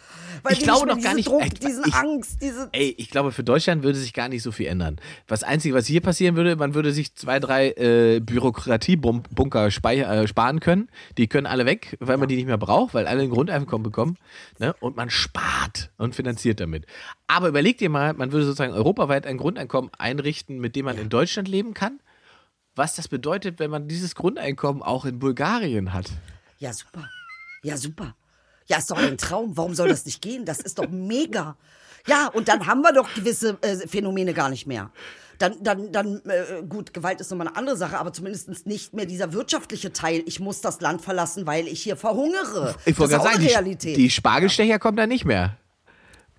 Speaker 4: Weil
Speaker 2: Ich glaube noch gar nicht-
Speaker 4: Druck,
Speaker 2: echt,
Speaker 4: diesen
Speaker 2: ich-
Speaker 4: Angst, diese.
Speaker 2: Ey, ich glaube, für Deutschland würde sich gar nicht so viel ändern. Das Einzige, was hier passieren würde, man würde sich zwei, drei äh, Bürokratiebunker äh, sparen können. Die können alle weg, weil man die nicht mehr braucht, weil alle ein Grundeinkommen bekommen. Ne? Und man spart und finanziert damit. Aber überleg dir mal, man würde sozusagen europaweit ein Grundeinkommen einrichten, mit dem man in Deutschland leben kann. Was das bedeutet, wenn man dieses Grundeinkommen auch in Bulgarien hat.
Speaker 4: Ja, super. Ja, super. Ja, ist doch ein Traum. Warum soll das nicht gehen? Das ist doch mega. Ja, und dann haben wir doch gewisse äh, Phänomene gar nicht mehr. Dann, dann, dann, äh, gut, Gewalt ist nochmal eine andere Sache, aber zumindest nicht mehr dieser wirtschaftliche Teil. Ich muss das Land verlassen, weil ich hier verhungere.
Speaker 2: Ich wollte gerade sagen,
Speaker 4: eine
Speaker 2: die,
Speaker 4: Realität.
Speaker 2: die Spargelstecher kommen da nicht mehr.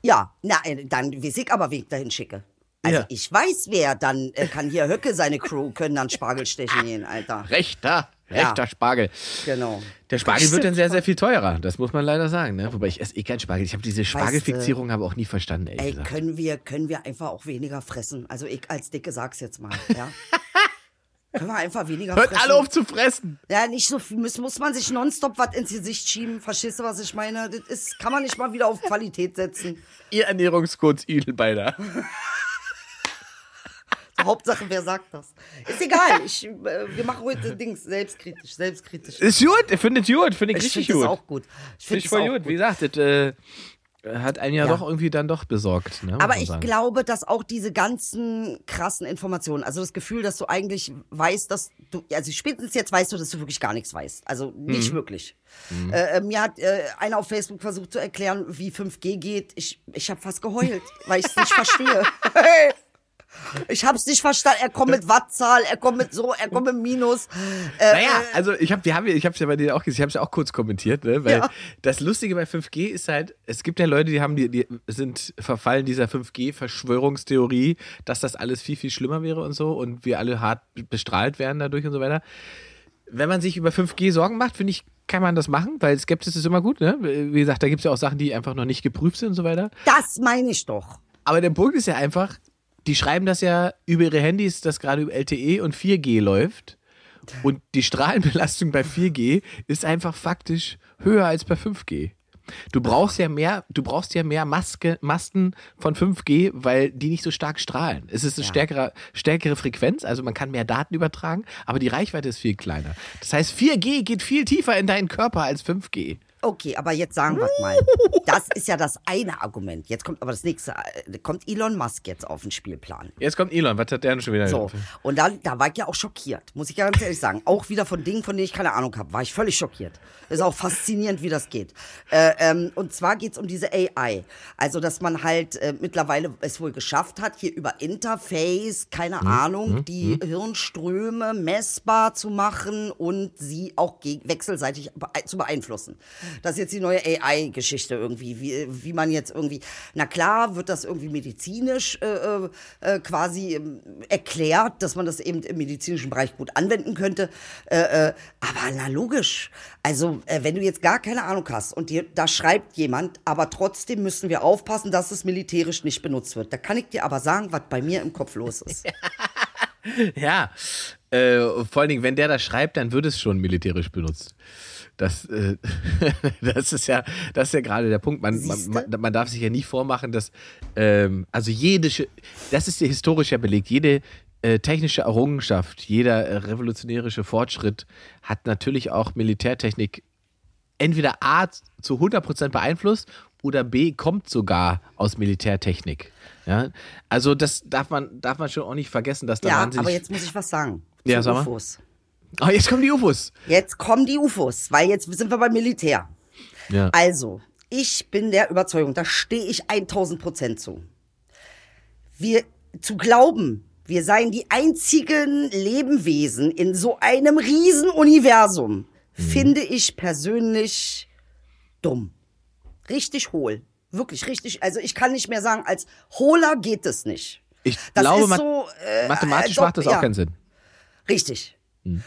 Speaker 4: Ja, na, äh, dann weiß ich aber, wen ich dahin schicke. Also
Speaker 2: Ja.
Speaker 4: ich weiß, wer, dann äh, kann hier Höcke, seine Crew, können dann Spargel stechen gehen, Alter.
Speaker 2: Rechter,
Speaker 4: Ja.
Speaker 2: rechter Spargel.
Speaker 4: Genau.
Speaker 2: Der Spargel wird dann sehr, sehr viel teurer. Das muss man leider sagen. Ne? Wobei ich esse eh keinen Spargel. Ich habe diese Spargelfixierung aber auch nie verstanden, ehrlich
Speaker 4: Ey,
Speaker 2: gesagt.
Speaker 4: können wir, können wir einfach auch weniger fressen? Also ich als Dicke sag's jetzt mal, ja. können wir einfach weniger
Speaker 2: Hört
Speaker 4: fressen?
Speaker 2: alle auf zu fressen.
Speaker 4: Ja, nicht so viel, muss, muss man sich nonstop was ins Gesicht schieben. Verstehst du, was ich meine? Das ist, kann man nicht mal wieder auf Qualität setzen.
Speaker 2: Ihr Ernährungscodes Idelbeider.
Speaker 4: Hauptsache, wer sagt das? Ist egal. Ich, äh, wir machen heute Dings selbstkritisch, selbstkritisch.
Speaker 2: Ist gut, ich finde es gut, finde ich,
Speaker 4: Ich
Speaker 2: richtig
Speaker 4: finde
Speaker 2: gut.
Speaker 4: auch gut. Ich
Speaker 2: Finde
Speaker 4: es
Speaker 2: voll
Speaker 4: auch
Speaker 2: gut. Wie gesagt, das äh, hat einen ja,
Speaker 4: Ja.
Speaker 2: doch irgendwie dann doch besorgt. Ne,
Speaker 4: Aber ich
Speaker 2: sagen.
Speaker 4: glaube, dass auch diese ganzen krassen Informationen, also das Gefühl, dass du eigentlich weißt, dass du, also spätestens jetzt weißt du, dass du wirklich gar nichts weißt. Also
Speaker 2: Mhm.
Speaker 4: nicht wirklich. Äh, äh, mir hat äh, einer auf Facebook versucht zu erklären, wie 5G geht. Ich, ich habe fast geheult, weil ich es nicht verstehe. Ich hab's nicht verstanden. Er kommt mit Wattzahl, er kommt mit so, er kommt mit Minus. Äh,
Speaker 2: Naja, also ich habe, wir haben, ich habe es ja bei dir auch gesehen, ich habe es ja auch kurz kommentiert, ne? Weil
Speaker 4: Ja.
Speaker 2: das Lustige bei 5G ist halt, es gibt ja Leute, die haben, die, die sind verfallen dieser 5G-Verschwörungstheorie, dass das alles viel viel schlimmer wäre und so und wir alle hart bestrahlt werden dadurch und so weiter. Wenn man sich über 5G Sorgen macht, finde ich, kann man das machen, weil Skepsis ist immer gut, ne? Wie gesagt, da gibt es ja auch Sachen, die einfach noch nicht geprüft sind und so weiter.
Speaker 4: das meine ich doch.
Speaker 2: Aber der Punkt ist ja einfach, die schreiben das ja über ihre Handys, dass gerade über LTE und 4G läuft. Und die Strahlenbelastung bei 4G ist einfach faktisch höher als bei 5G. Du brauchst ja mehr, du brauchst ja mehr Maske, Masten von 5G, weil die nicht so stark strahlen. Es ist eine stärkere, stärkere Frequenz, also man kann mehr Daten übertragen, aber die Reichweite ist viel kleiner. Das heißt, 4G geht viel tiefer in deinen Körper als 5G.
Speaker 4: Okay, aber jetzt sagen wir mal. Das ist ja das eine Argument. Jetzt kommt aber das nächste. äh, Kommt Elon Musk jetzt auf den Spielplan?
Speaker 2: Jetzt kommt Elon, was hat der denn schon wieder?
Speaker 4: So. Und dann, da war ich ja auch schockiert, muss ich ganz ehrlich sagen. Auch wieder von Dingen, von denen ich keine Ahnung habe, war ich völlig schockiert. Ist auch faszinierend, wie das geht. Äh, ähm, und zwar geht's um diese AI. Also, dass man halt äh, mittlerweile es wohl geschafft hat, hier über Interface, keine Ahnung, die Hirnströme messbar zu machen und sie auch wechselseitig zu beeinflussen. Das ist jetzt die neue AI-Geschichte irgendwie, wie, wie man jetzt irgendwie, na klar, wird das irgendwie medizinisch äh, äh, äh, quasi ähm, erklärt, dass man das eben im medizinischen Bereich gut anwenden könnte. Äh, äh, aber na logisch. Also, äh, wenn du jetzt gar keine Ahnung hast und dir, da schreibt jemand, aber trotzdem müssen wir aufpassen, dass es militärisch nicht benutzt wird. Da kann ich dir aber sagen, was bei mir im Kopf los ist.
Speaker 2: Ja, äh, vor allen Dingen, wenn der das schreibt, dann wird es schon militärisch benutzt. Das, äh, das ist ja, das ist ja gerade der Punkt. Man, man, man, darf sich ja nie vormachen, dass, ähm, also jede, das ist ja historisch ja belegt, jede äh, technische Errungenschaft, jeder äh, revolutionärische Fortschritt hat natürlich auch Militärtechnik entweder A zu 100% beeinflusst oder B kommt sogar aus Militärtechnik. Ja? Also das darf man, darf man schon auch nicht vergessen, dass da
Speaker 4: ja,
Speaker 2: wahnsinnig
Speaker 4: aber jetzt muss ich was sagen.
Speaker 2: Ja, sag mal.
Speaker 4: UFOs.
Speaker 2: Oh, jetzt kommen die UFOs.
Speaker 4: Jetzt kommen die UFOs, weil jetzt sind wir beim Militär.
Speaker 2: Ja.
Speaker 4: Also, ich bin der Überzeugung, da stehe ich 1000 Prozent zu. Wir zu glauben, wir seien die einzigen Lebewesen in so einem Riesenuniversum, finde ich persönlich dumm. Richtig hohl. Wirklich richtig. Also ich kann nicht mehr sagen, als hohler geht es nicht.
Speaker 2: Ich
Speaker 4: Das
Speaker 2: glaube,
Speaker 4: so, äh,
Speaker 2: mathematisch
Speaker 4: äh,
Speaker 2: macht das auch
Speaker 4: ja.
Speaker 2: keinen Sinn.
Speaker 4: Richtig.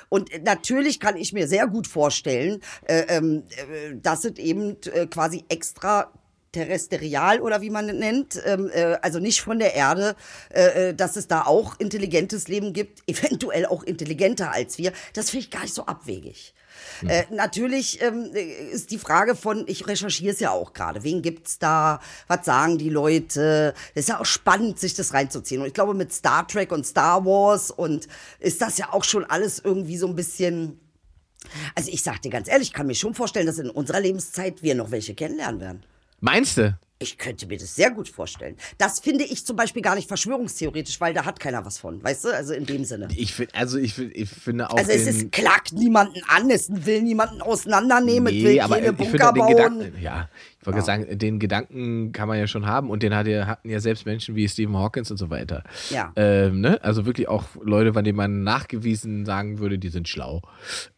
Speaker 4: Und natürlich kann ich mir sehr gut vorstellen, äh, ähm, äh, dass es eben äh, quasi extra terrestrial oder wie man es nennt, ähm, äh, also nicht von der Erde, äh, äh, dass es da auch intelligentes Leben gibt, eventuell auch intelligenter als wir. Das finde ich gar nicht so abwegig. Äh, natürlich ähm, äh, ist die Frage von, ich recherchiere es ja auch gerade, wen gibt's da, was sagen die Leute, das ist ja auch spannend, sich das reinzuziehen. Und ich glaube, mit Star Trek und Star Wars und ist das ja auch schon alles irgendwie so ein bisschen, also ich sag dir ganz ehrlich, ich kann mir schon vorstellen, dass in unserer Lebenszeit wir noch welche kennenlernen werden.
Speaker 2: Meinst du?
Speaker 4: Ich könnte mir das sehr gut vorstellen. Das finde ich zum Beispiel gar nicht verschwörungstheoretisch, weil da hat keiner was von, weißt du? Also in dem Sinne.
Speaker 2: Ich finde, also ich, ich finde auch.
Speaker 4: Also es ist, klagt niemanden an, es will niemanden auseinandernehmen, es will
Speaker 2: Nee, aber
Speaker 4: keine
Speaker 2: ich finde
Speaker 4: Bunker
Speaker 2: den
Speaker 4: bauen.
Speaker 2: Gedanken, ja, ich wollte sagen, den Gedanken kann man ja schon haben und den hat ja, hatten ja selbst Menschen wie Stephen Hawkins und so weiter.
Speaker 4: Ja.
Speaker 2: Ähm, ne? Also wirklich auch Leute, von denen man nachgewiesen sagen würde, die sind schlau.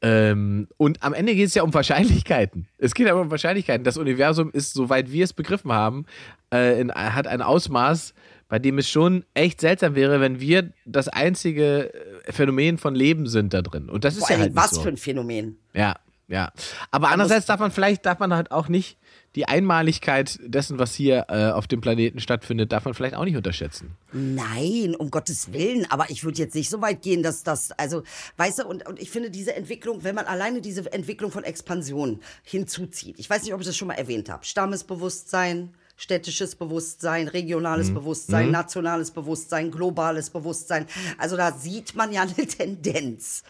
Speaker 2: Ähm, und am Ende geht es ja um Wahrscheinlichkeiten. Es geht aber um Wahrscheinlichkeiten. Das Universum ist, soweit wir es begriffen haben, äh, in, hat ein Ausmaß, bei dem es schon echt seltsam wäre, wenn wir das einzige äh, Phänomen von Leben sind da drin. Und das ist
Speaker 4: Vor
Speaker 2: ja halt
Speaker 4: was
Speaker 2: so.
Speaker 4: für ein Phänomen.
Speaker 2: Ja, ja. Aber andererseits darf man vielleicht, darf man halt auch nicht die Einmaligkeit dessen, was hier äh, auf dem Planeten stattfindet, darf man vielleicht auch nicht unterschätzen.
Speaker 4: Nein, um Gottes Willen. Aber ich würde jetzt nicht so weit gehen, dass das, also, weißt du, und, und ich finde diese Entwicklung, wenn man alleine diese Entwicklung von Expansion hinzuzieht, ich weiß nicht, ob ich das schon mal erwähnt habe, Stammesbewusstsein, städtisches Bewusstsein, regionales
Speaker 2: Mhm.
Speaker 4: Bewusstsein, nationales Bewusstsein, globales Bewusstsein. Also da sieht man ja eine Tendenz.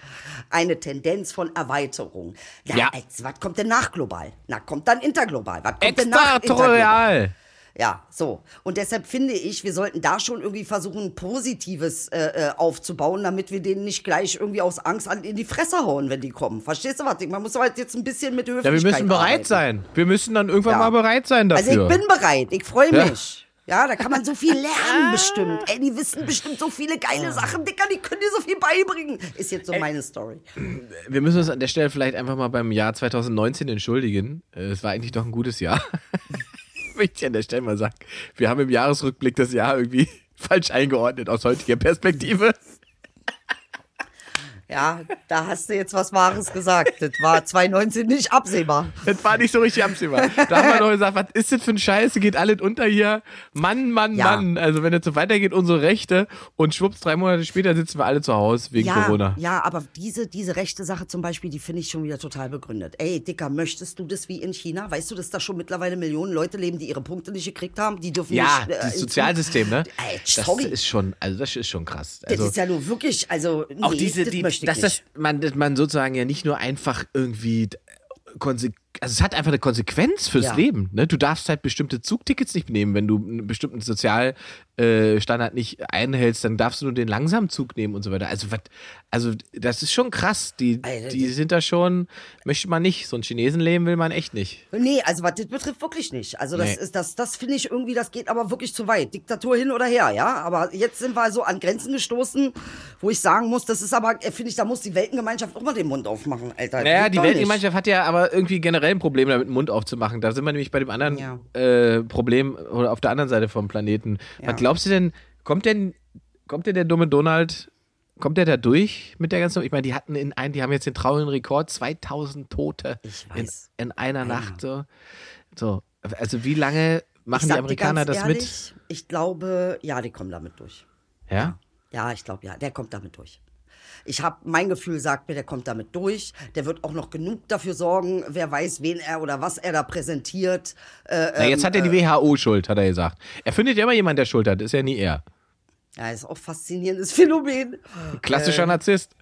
Speaker 4: Eine Tendenz von Erweiterung. Ja,
Speaker 2: Ja.
Speaker 4: Als, was kommt denn nach global? Na, kommt dann interglobal. Was kommt denn nach interglobal? Ja, so. Und deshalb finde ich, wir sollten da schon irgendwie versuchen, Positives äh, äh, aufzubauen, damit wir denen nicht gleich irgendwie aus Angst an, in die Fresse hauen, wenn die kommen. Verstehst du was? Man muss halt jetzt ein bisschen mit
Speaker 2: Ja,
Speaker 4: Höflichkeit
Speaker 2: wir müssen bereit
Speaker 4: arbeiten.
Speaker 2: sein. Wir müssen dann irgendwann
Speaker 4: Ja.
Speaker 2: mal bereit sein dafür.
Speaker 4: Also ich bin bereit. Ich freue
Speaker 2: Ja.
Speaker 4: mich. Ja, da kann man so viel lernen bestimmt. Ey, die wissen bestimmt so viele geile Sachen, Dicker, die können dir so viel beibringen. Ist jetzt so meine Story.
Speaker 2: wir müssen uns an der Stelle vielleicht einfach mal beim Jahr 2019 entschuldigen. Es war eigentlich doch ein gutes Jahr. Möchte ich an der Stelle mal sagen. Wir haben im Jahresrückblick das Jahr irgendwie falsch eingeordnet aus heutiger Perspektive.
Speaker 4: Ja, da hast du jetzt was Wahres gesagt. Das war 2019 nicht absehbar.
Speaker 2: Das war nicht so richtig absehbar. Da haben wir noch gesagt, was ist das für ein Scheiße? Geht alles unter hier. Mann, Mann,
Speaker 4: Ja.
Speaker 2: Mann. Also wenn es so weitergeht, unsere Rechte. Und schwupps, drei Monate später sitzen wir alle zu Hause wegen
Speaker 4: ja,
Speaker 2: Corona.
Speaker 4: Ja, aber diese, diese rechte Sache zum Beispiel, die finde ich schon wieder total begründet. Ey, Dicker, möchtest du das wie in China? Weißt du, dass da schon mittlerweile Millionen Leute leben, die ihre Punkte nicht gekriegt haben? Die dürfen
Speaker 2: Ja,
Speaker 4: nicht. äh,
Speaker 2: das Sozialsystem, ne?
Speaker 4: Ey,
Speaker 2: Das
Speaker 4: sorry.
Speaker 2: ist schon, also das ist schon krass.
Speaker 4: Das
Speaker 2: Also,
Speaker 4: ist ja nur wirklich, also. Nee,
Speaker 2: auch diese,
Speaker 4: das
Speaker 2: die,
Speaker 4: ich
Speaker 2: dass das, man, man sozusagen ja nicht nur einfach irgendwie konse also es hat einfach eine Konsequenz fürs
Speaker 4: Ja.
Speaker 2: Leben. Ne? Du darfst halt bestimmte Zugtickets nicht nehmen, wenn du einen bestimmten Sozialstandard nicht einhältst, dann darfst du nur den langsamen Zug nehmen und so weiter. Also, was, also das ist schon krass. Die,
Speaker 4: Alter,
Speaker 2: die sind da schon, möchte man nicht. So ein Chinesenleben will man echt nicht.
Speaker 4: Nee, also was das betrifft wirklich nicht. Also das
Speaker 2: Nee.
Speaker 4: ist das, das finde ich irgendwie, das geht aber wirklich zu weit. Diktatur hin oder her, ja. Aber jetzt sind wir so an Grenzen gestoßen, wo ich sagen muss, das ist aber, äh, finde ich, da muss die Weltengemeinschaft auch mal den Mund aufmachen, Alter.
Speaker 2: Naja, die
Speaker 4: doch nicht.
Speaker 2: Weltgemeinschaft hat ja aber irgendwie generell ein Problem damit, den Mund aufzumachen. Da sind wir nämlich bei dem anderen
Speaker 4: Ja.
Speaker 2: äh, Problem oder auf der anderen Seite vom Planeten.
Speaker 4: Ja.
Speaker 2: Was glaubst du denn, kommt denn, kommt denn der dumme Donald, kommt der da durch mit der ganzen, ich meine, die hatten in ein, die haben jetzt den traurigen Rekord, 2000 Tote in, in einer Nacht. So. so, also wie lange machen die Amerikaner das
Speaker 4: ehrlich, Ich glaube, ja, die kommen damit durch.
Speaker 2: mit? Ja?
Speaker 4: Ja, ich glaube, ja, der kommt damit durch. Ich habe mein Gefühl sagt mir, der kommt damit durch. Der wird auch noch genug dafür sorgen, wer weiß, wen er oder was er da präsentiert. Äh,
Speaker 2: Na, jetzt
Speaker 4: ähm,
Speaker 2: hat er die WHO Schuld, hat er gesagt. Er findet ja immer jemand, der Schuld hat, ist ja nie er.
Speaker 4: Ja, ist auch ein faszinierendes Phänomen.
Speaker 2: Klassischer Narzisst.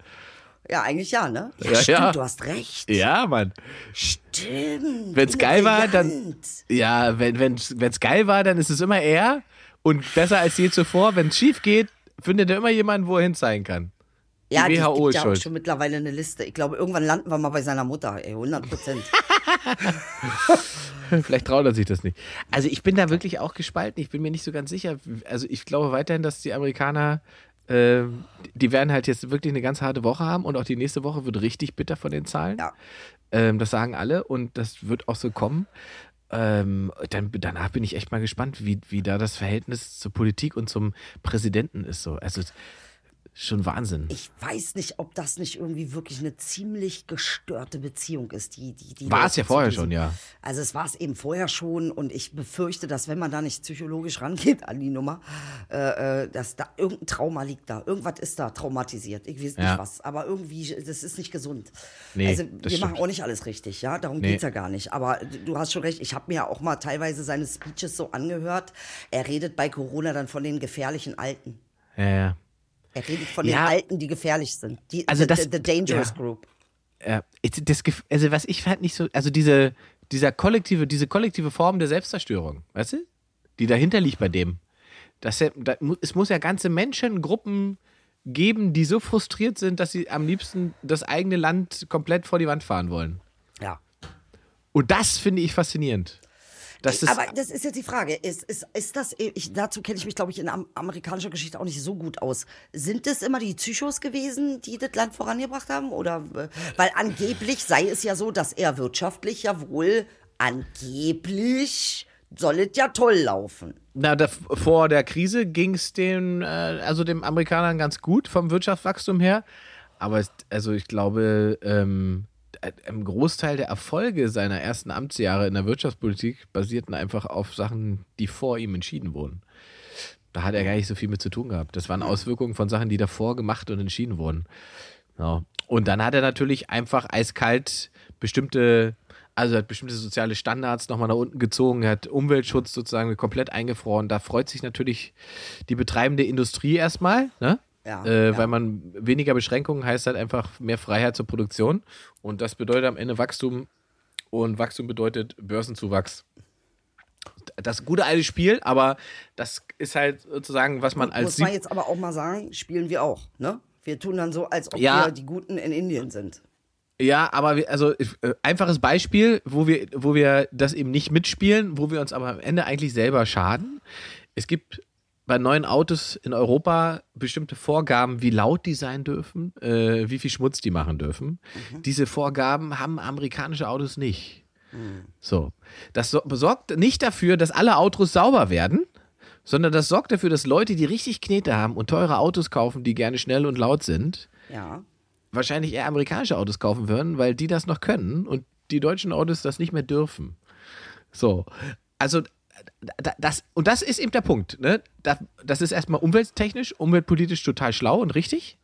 Speaker 4: Ja, eigentlich ja, ne? Ja,
Speaker 2: Ja,
Speaker 4: stimmt,
Speaker 2: ja.
Speaker 4: du hast recht.
Speaker 2: Ja, Mann.
Speaker 4: Stimmt.
Speaker 2: Wenn's geil war, dann. Ja, wenn wenn's, wenn's geil war, dann ist es immer er. Und besser als je zuvor. Wenn es schief geht, findet er immer jemanden, wo er hin zeigen kann.
Speaker 4: Ja,
Speaker 2: die
Speaker 4: die
Speaker 2: WHO
Speaker 4: gibt
Speaker 2: ist
Speaker 4: ja
Speaker 2: schuld.
Speaker 4: schon mittlerweile eine Liste. Ich glaube, irgendwann landen wir mal bei seiner Mutter, ey, 100 Prozent.
Speaker 2: Vielleicht traut er sich das nicht. Also ich bin da wirklich auch gespalten. Ich bin mir nicht so ganz sicher. Also ich glaube weiterhin, dass die Amerikaner, äh, die werden halt jetzt wirklich eine ganz harte Woche haben und auch die nächste Woche wird richtig bitter von den Zahlen.
Speaker 4: Ja.
Speaker 2: Ähm, das sagen alle und das wird auch so kommen. Ähm, dann, danach bin ich echt mal gespannt, wie, wie da das Verhältnis zur Politik und zum Präsidenten ist. So. Also schon Wahnsinn.
Speaker 4: Ich weiß nicht, ob das nicht irgendwie wirklich eine ziemlich gestörte Beziehung ist. Die, die, die
Speaker 2: War es ja vorher schon, ja.
Speaker 4: Also es war es eben vorher schon und ich befürchte, dass wenn man da nicht psychologisch rangeht an die Nummer, äh, äh, dass da irgendein Trauma liegt da. Irgendwas ist da traumatisiert. Ich weiß nicht
Speaker 2: Ja.
Speaker 4: was, aber irgendwie, das ist nicht gesund.
Speaker 2: Nee,
Speaker 4: also wir machen
Speaker 2: stimmt.
Speaker 4: auch nicht alles richtig, ja, darum
Speaker 2: Nee.
Speaker 4: geht's ja gar nicht. Aber du hast schon recht, ich habe mir ja auch mal teilweise seine Speeches so angehört. Er redet bei Corona dann von den gefährlichen Alten.
Speaker 2: Ja, ja.
Speaker 4: Er redet von
Speaker 2: Ja.
Speaker 4: den Alten, die gefährlich sind. Die,
Speaker 2: Also
Speaker 4: the,
Speaker 2: das-
Speaker 4: the, the Dangerous
Speaker 2: ja.
Speaker 4: Group.
Speaker 2: Ja, das, also was ich halt nicht so, also diese, dieser kollektive, diese kollektive Form der Selbstzerstörung, weißt du? die dahinter liegt bei dem. Dass er, da, es muss ja ganze Menschengruppen geben, die so frustriert sind, dass sie am liebsten das eigene Land komplett vor die Wand fahren wollen.
Speaker 4: Ja.
Speaker 2: Und das finde ich faszinierend. Das,
Speaker 4: Aber das ist jetzt die Frage. Ist, ist, ist das, ich, dazu kenne ich mich, glaube ich, in am, amerikanischer Geschichte auch nicht so gut aus. Sind es immer die Psychos gewesen, die das Land vorangebracht haben? Oder, äh, weil angeblich sei es ja so, dass er wirtschaftlich ja wohl angeblich soll es ja toll laufen.
Speaker 2: Na, da, vor der Krise ging es den, äh, also dem Amerikanern ganz gut vom Wirtschaftswachstum her. Aber also ich glaube, ähm, ein Großteil der Erfolge seiner ersten Amtsjahre in der Wirtschaftspolitik basierten einfach auf Sachen, die vor ihm entschieden wurden. Da hat er gar nicht so viel mit zu tun gehabt. Das waren Auswirkungen von Sachen, die davor gemacht und entschieden wurden. Ja. Und dann hat er natürlich einfach eiskalt bestimmte, also hat bestimmte soziale Standards nochmal nach unten gezogen, hat Umweltschutz sozusagen komplett eingefroren. Da freut sich natürlich die betreibende Industrie erstmal, ne?
Speaker 4: Ja,
Speaker 2: äh,
Speaker 4: ja.
Speaker 2: Weil man weniger Beschränkungen heißt halt einfach mehr Freiheit zur Produktion. Und das bedeutet am Ende Wachstum und Wachstum bedeutet Börsenzuwachs. Das gute alte Spiel, aber das ist halt sozusagen, was man als
Speaker 4: Muss man jetzt aber auch mal sagen, spielen wir auch, ne? Wir tun dann so, als ob
Speaker 2: Ja.
Speaker 4: wir die Guten in Indien sind.
Speaker 2: Ja, aber wir, also äh, einfaches Beispiel, wo wir, wo wir das eben nicht mitspielen, wo wir uns aber am Ende eigentlich selber schaden. Es gibt bei neuen Autos in Europa bestimmte Vorgaben, wie laut die sein dürfen, äh, wie viel Schmutz die machen dürfen. Diese Vorgaben haben amerikanische Autos nicht. So. Das so, sorgt nicht dafür, dass alle Autos sauber werden, sondern das sorgt dafür, dass Leute, die richtig Knete haben und teure Autos kaufen, die gerne schnell und laut sind,
Speaker 4: Ja.
Speaker 2: wahrscheinlich eher amerikanische Autos kaufen würden, weil die das noch können und die deutschen Autos das nicht mehr dürfen. So, also das und das ist eben der Punkt. Ne? Das, das ist erstmal umwelttechnisch, umweltpolitisch total schlau und richtig.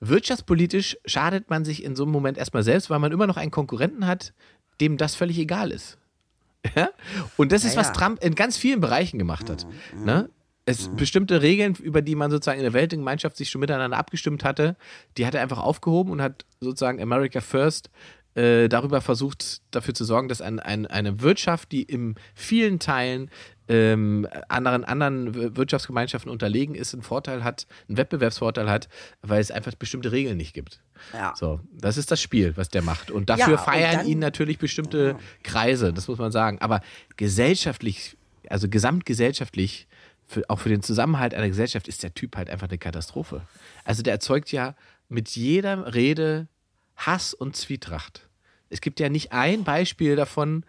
Speaker 2: Wirtschaftspolitisch schadet man sich in so einem Moment erstmal selbst, weil man immer noch einen Konkurrenten hat, dem das völlig egal ist. Ja? Und das ist,
Speaker 4: Ja,
Speaker 2: was
Speaker 4: ja.
Speaker 2: Trump in ganz vielen Bereichen gemacht hat. Ne? Es bestimmte Regeln, über die man sozusagen in der Weltgemeinschaft sich schon miteinander abgestimmt hatte, die hat er einfach aufgehoben und hat sozusagen America First äh, darüber versucht, dafür zu sorgen, dass ein, ein, eine Wirtschaft, die in vielen Teilen ähm, anderen, anderen Wir- Wirtschaftsgemeinschaften unterlegen ist, einen Vorteil hat, einen Wettbewerbsvorteil hat, weil es einfach bestimmte Regeln nicht gibt.
Speaker 4: Ja.
Speaker 2: So, das ist das Spiel, was der macht. Und dafür
Speaker 4: und
Speaker 2: feiern
Speaker 4: dann-
Speaker 2: ihn natürlich bestimmte Kreise, das muss man sagen. Aber gesellschaftlich, also gesamtgesellschaftlich, für, auch für den Zusammenhalt einer Gesellschaft ist der Typ halt einfach eine Katastrophe. Also der erzeugt ja mit jeder Rede Hass und Zwietracht. Es gibt ja nicht ein Beispiel davon,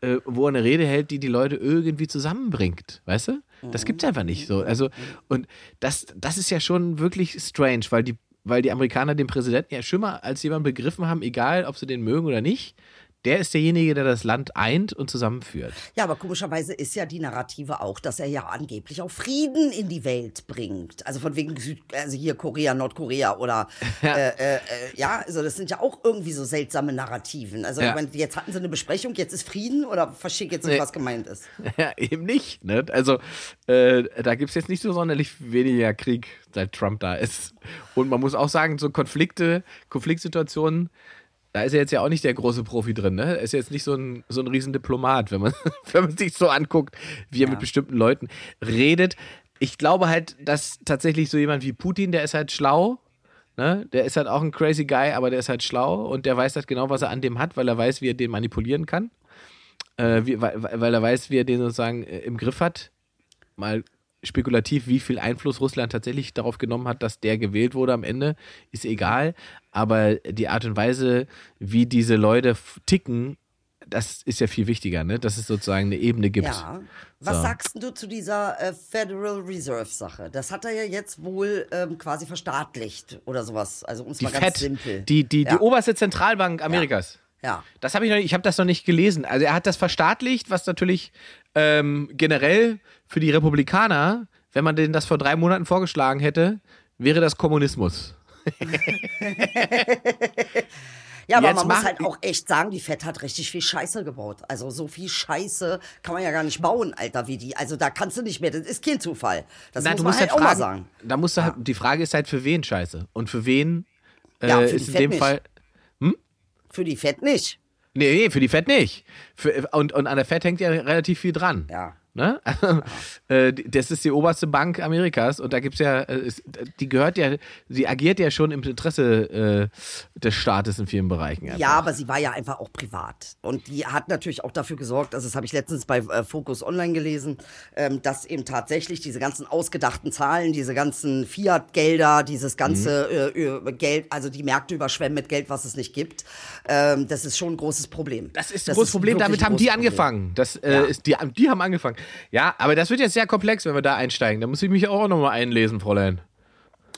Speaker 2: äh, wo er eine Rede hält, die die Leute irgendwie zusammenbringt, weißt du? Das gibt's einfach nicht so. Also und das, das ist ja schon wirklich strange, weil die, weil die Amerikaner den Präsidenten ja schon mal als jemand begriffen haben, egal ob sie den mögen oder nicht. Der ist derjenige, der das Land eint und zusammenführt.
Speaker 4: Ja, aber komischerweise ist ja die Narrative auch, dass er ja angeblich auch Frieden in die Welt bringt. Also von wegen Süd, also hier Korea, Nordkorea oder
Speaker 2: Ja.
Speaker 4: äh, äh, äh, ja, also das sind ja auch irgendwie so seltsame Narrativen. Also
Speaker 2: Ja.
Speaker 4: ich meine, jetzt hatten sie eine Besprechung, jetzt ist Frieden oder verschick jetzt nicht,
Speaker 2: Nee.
Speaker 4: was gemeint ist.
Speaker 2: Ja, eben nicht. Ne? Also äh, da gibt es jetzt nicht so sonderlich weniger Krieg, seit Trump da ist. Und man muss auch sagen, so Konflikte, Konfliktsituationen, da ist er jetzt ja auch nicht der große Profi drin. Ne? Er ist jetzt nicht so ein, so ein Riesendiplomat, wenn man, wenn man sich so anguckt, wie er mit bestimmten Leuten redet. Ich glaube halt, dass tatsächlich so jemand wie Putin, der ist halt schlau. Ne? Der ist halt auch ein crazy Guy, aber der ist halt schlau und der weiß halt genau, was er an dem hat, weil er weiß, wie er den manipulieren kann äh, wie, weil, weil er weiß, wie er den sozusagen äh, im Griff hat. Mal spekulativ, wie viel Einfluss Russland tatsächlich darauf genommen hat, dass der gewählt wurde am Ende, ist egal. Aber die Art und Weise, wie diese Leute ticken, das ist ja viel wichtiger, ne? dass es sozusagen eine Ebene gibt.
Speaker 4: Ja. Was
Speaker 2: So.
Speaker 4: sagst du zu dieser äh, Federal Reserve Sache? Das hat er ja jetzt wohl ähm, quasi verstaatlicht oder sowas. Also um es
Speaker 2: Die
Speaker 4: mal ganz
Speaker 2: FED,
Speaker 4: simpel.
Speaker 2: die, die,
Speaker 4: Ja.
Speaker 2: die oberste Zentralbank Amerikas.
Speaker 4: ja.
Speaker 2: Das habe ich noch nicht, ich habe das noch nicht gelesen. Also er hat das verstaatlicht, was natürlich ähm, generell für die Republikaner, wenn man denen das vor drei Monaten vorgeschlagen hätte, wäre das Kommunismus.
Speaker 4: Ja, aber
Speaker 2: Jetzt
Speaker 4: man muss halt auch echt sagen, die Fed hat richtig viel Scheiße gebaut. Also so viel Scheiße kann man ja gar nicht bauen, Alter, wie die. Also da kannst du nicht mehr. Das ist kein Zufall. Das
Speaker 2: Na,
Speaker 4: muss
Speaker 2: du
Speaker 4: man halt
Speaker 2: halt
Speaker 4: auch mal
Speaker 2: fragen,
Speaker 4: sagen.
Speaker 2: da musst du halt, die Frage ist halt, für wen scheiße? Und für wen äh,
Speaker 4: Ja, für
Speaker 2: ist in dem
Speaker 4: nicht.
Speaker 2: Fall.
Speaker 4: Für die Fed nicht.
Speaker 2: Nee, nee, für die Fed nicht. Für, und, und an der Fed hängt ja relativ viel dran.
Speaker 4: Ja.
Speaker 2: Ne? Äh, das ist die oberste Bank Amerikas und da gibt's ja, äh, es- die gehört ja, sie agiert ja schon im Interesse äh, des Staates in vielen Bereichen. einfach.
Speaker 4: Ja, aber sie war ja einfach auch privat. Und die hat natürlich auch dafür gesorgt, also das habe ich letztens bei äh, Focus Online gelesen, ähm, dass eben tatsächlich diese ganzen ausgedachten Zahlen, diese ganzen Fiat-Gelder, dieses ganze
Speaker 2: Mhm.
Speaker 4: äh, Geld, also die Märkte überschwemmen mit Geld, was es nicht gibt, ähm, das ist schon ein großes Problem.
Speaker 2: Das ist ein großes Problem,
Speaker 4: wirklich
Speaker 2: damit haben die
Speaker 4: Problem.
Speaker 2: angefangen. Das,
Speaker 4: Ja.
Speaker 2: ist, die, die haben angefangen. Ja, aber das wird jetzt sehr komplex, wenn wir da einsteigen. Da muss ich mich auch nochmal einlesen, Fräulein.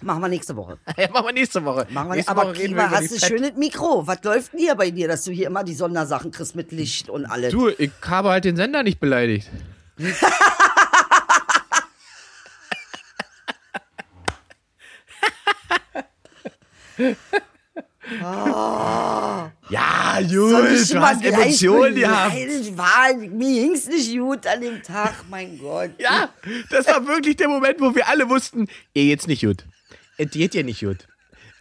Speaker 4: Machen wir nächste Woche.
Speaker 2: Ja, machen wir nächste Woche.
Speaker 4: Machen wir
Speaker 2: nächste
Speaker 4: aber
Speaker 2: Woche über
Speaker 4: hast du schönes Mikro? Was läuft denn hier bei dir, dass du hier immer die Sondersachen kriegst mit Licht und alles?
Speaker 2: Du, ich habe halt den Sender nicht beleidigt. Ja,
Speaker 4: Ah.
Speaker 2: Jules,
Speaker 4: ich
Speaker 2: du hast Emotionen gehabt.
Speaker 4: beleidigt? War, mir ging's nicht gut an dem Tag, mein Gott.
Speaker 2: Ja, das war wirklich der Moment, wo wir alle wussten, ihr geht's nicht gut. Es geht ihr nicht gut.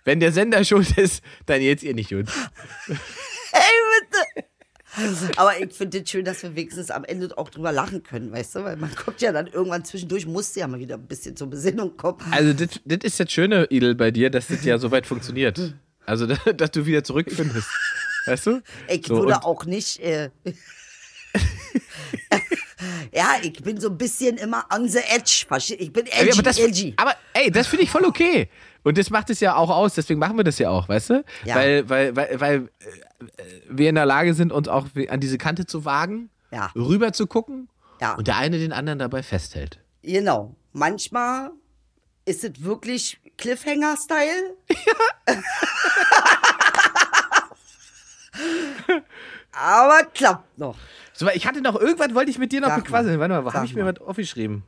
Speaker 2: Wenn der Sender schuld ist, dann geht's ihr nicht gut.
Speaker 4: Ey, bitte. Aber ich finde es schön, dass wir wenigstens am Ende auch drüber lachen können, weißt du? Weil man kommt ja dann irgendwann zwischendurch, musste ja mal wieder ein bisschen zur Besinnung kommen.
Speaker 2: Also, das das ist das Schöne, Idel, bei dir, dass das ja so weit funktioniert. Also, dass du wieder zurückfindest. Weißt du?
Speaker 4: Ich
Speaker 2: So,
Speaker 4: würde auch nicht. Äh, ja, ich bin so ein bisschen immer on the edge. Ich bin edgy,
Speaker 2: aber, das,
Speaker 4: edgy.
Speaker 2: aber ey, das finde ich voll okay. Und das macht es ja auch aus, deswegen machen wir das ja auch, weißt du?
Speaker 4: Ja.
Speaker 2: Weil, weil, weil, weil äh, wir in der Lage sind, uns auch an diese Kante zu wagen,
Speaker 4: Ja.
Speaker 2: rüber zu gucken
Speaker 4: Ja.
Speaker 2: und der eine den anderen dabei festhält.
Speaker 4: Genau. Manchmal ist es wirklich Cliffhanger-Style. Aber klappt noch.
Speaker 2: So, ich hatte noch irgendwas, wollte ich mit dir noch
Speaker 4: Sag mal.
Speaker 2: bequasseln. Warte mal, habe ich mir was aufgeschrieben?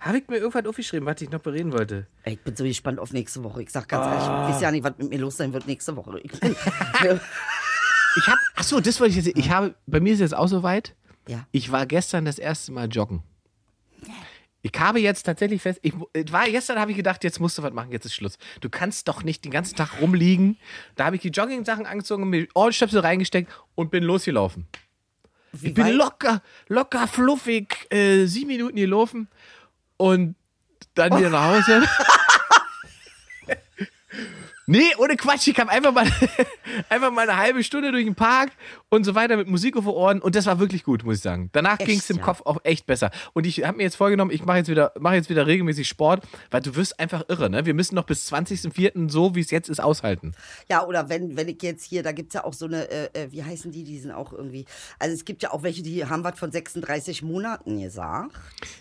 Speaker 2: Habe ich mir irgendwas aufgeschrieben, was ich noch bereden wollte?
Speaker 4: Ey, Ich bin so gespannt auf nächste Woche. Ich sag ganz
Speaker 2: Ah.
Speaker 4: ehrlich, ich weiß ja nicht, was mit mir los sein wird nächste Woche. Ich
Speaker 2: Ich habe, ach so, das wollte ich jetzt. Ich habe, bei mir ist jetzt auch soweit.
Speaker 4: ja.
Speaker 2: Ich war gestern das erste Mal joggen. Ich habe jetzt tatsächlich fest, ich war gestern habe ich gedacht, jetzt musst du was machen, jetzt ist Schluss. Du kannst doch nicht den ganzen Tag rumliegen. Da habe ich die Jogging-Sachen angezogen, mir Ohrenstöpsel reingesteckt und bin losgelaufen.
Speaker 4: Wie
Speaker 2: Ich bin locker, locker, fluffig, äh, sieben Minuten gelaufen und dann wieder nach Hause. Nee, ohne Quatsch. Ich kam einfach mal, einfach mal eine halbe Stunde durch den Park und so weiter mit Musik auf den Ohren und das war wirklich gut, muss ich sagen. Danach ging es im
Speaker 4: ja?
Speaker 2: Kopf auch echt besser. Und ich habe mir jetzt vorgenommen, ich mache jetzt wieder, mache jetzt wieder regelmäßig Sport, weil du wirst einfach irre, ne? Wir müssen noch bis 20.04. so, wie es jetzt ist, aushalten.
Speaker 4: Ja, oder wenn, wenn ich jetzt hier, da gibt's ja auch so eine, äh, äh, wie heißen die, die sind auch irgendwie, also es gibt ja auch welche, die haben was von 36 Monaten gesagt.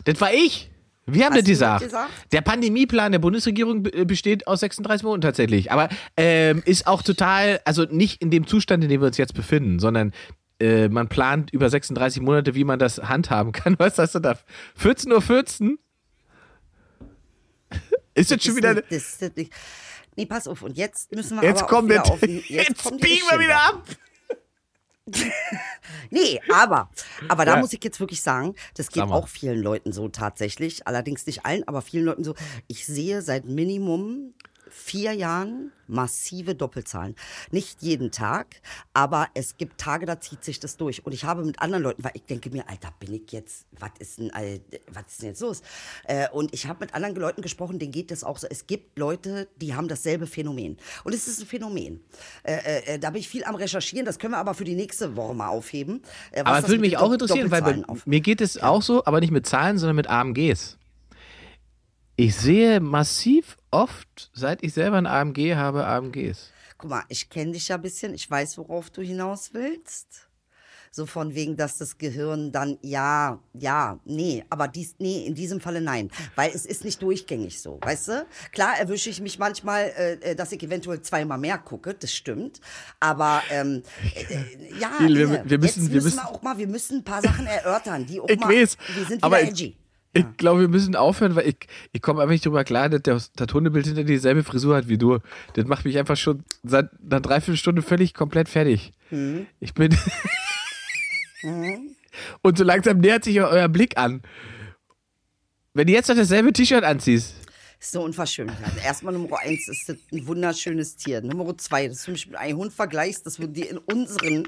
Speaker 2: Das war ich. Wir haben
Speaker 4: Hast
Speaker 2: das gesagt. Der Pandemieplan der Bundesregierung äh, besteht aus 36 Monaten tatsächlich. Aber ähm, ist auch total, also nicht in dem Zustand, in dem wir uns jetzt befinden, sondern äh, man plant über 36 Monate, wie man das handhaben kann. Was hast du da? 14.14 Uhr? 14? Ist jetzt schon wieder.
Speaker 4: nicht- das ist nicht- Nee, pass auf. Und jetzt müssen wir
Speaker 2: Jetzt
Speaker 4: aber auf den,
Speaker 2: Jetzt,
Speaker 4: die
Speaker 2: biegen wir wieder ab.
Speaker 4: Nee, aber, aber da
Speaker 2: Ja.
Speaker 4: muss ich jetzt wirklich sagen, das geht auch vielen Leuten so tatsächlich. Allerdings nicht allen, aber vielen Leuten so. Ich sehe seit Minimum vier Jahren massive Doppelzahlen. Nicht jeden Tag, aber es gibt Tage, da zieht sich das durch. Und ich habe mit anderen Leuten, weil ich denke mir, Alter, bin ich jetzt, was ist denn, was ist denn jetzt los? Äh, und ich habe mit anderen Leuten gesprochen, denen geht das auch so. Es gibt Leute, die haben dasselbe Phänomen. Und es ist ein Phänomen. Äh, äh, da bin ich viel am Recherchieren, das können wir aber für die nächste Woche mal aufheben.
Speaker 2: Aber
Speaker 4: das
Speaker 2: es würde mich auch interessieren, weil bei, mir geht es auch so, aber nicht mit Zahlen, sondern mit AMGs. Ich sehe massiv oft, seit ich selber ein AMG habe, AMGs.
Speaker 4: Guck mal, ich kenne dich ja ein bisschen, ich weiß, worauf du hinaus willst. So von wegen, dass das Gehirn dann, ja, ja, nee, aber dies, nee, in diesem Falle nein. Weil es ist nicht durchgängig so, weißt du? Klar erwische ich mich manchmal, äh, äh, dass ich eventuell zweimal mehr gucke, das stimmt. Aber, ähm, äh, äh, ja,
Speaker 2: wir- müssen-
Speaker 4: jetzt
Speaker 2: wir
Speaker 4: müssen
Speaker 2: müssen-
Speaker 4: wir auch mal, wir müssen ein paar Sachen erörtern, die auch
Speaker 2: Ich
Speaker 4: mal,
Speaker 2: weiß,
Speaker 4: wir sind
Speaker 2: aber
Speaker 4: wieder
Speaker 2: ich-
Speaker 4: edgy.
Speaker 2: Ich glaube, wir müssen aufhören, weil ich, ich komme einfach nicht drüber klar, dass der, das Hundebild hinter dieselbe Frisur hat wie du. Das macht mich einfach schon seit einer Dreiviertelstunde völlig komplett fertig.
Speaker 4: Mhm.
Speaker 2: Ich bin. Und so langsam nähert sich euer Blick an. Wenn du jetzt noch dasselbe T-Shirt anziehst,
Speaker 4: Das ist eine Unverschämtheit. Erstmal Nummer eins ist das ein wunderschönes Tier. Nummer zwei, dass du mich mit einem Hund vergleichst, das würde dir in unseren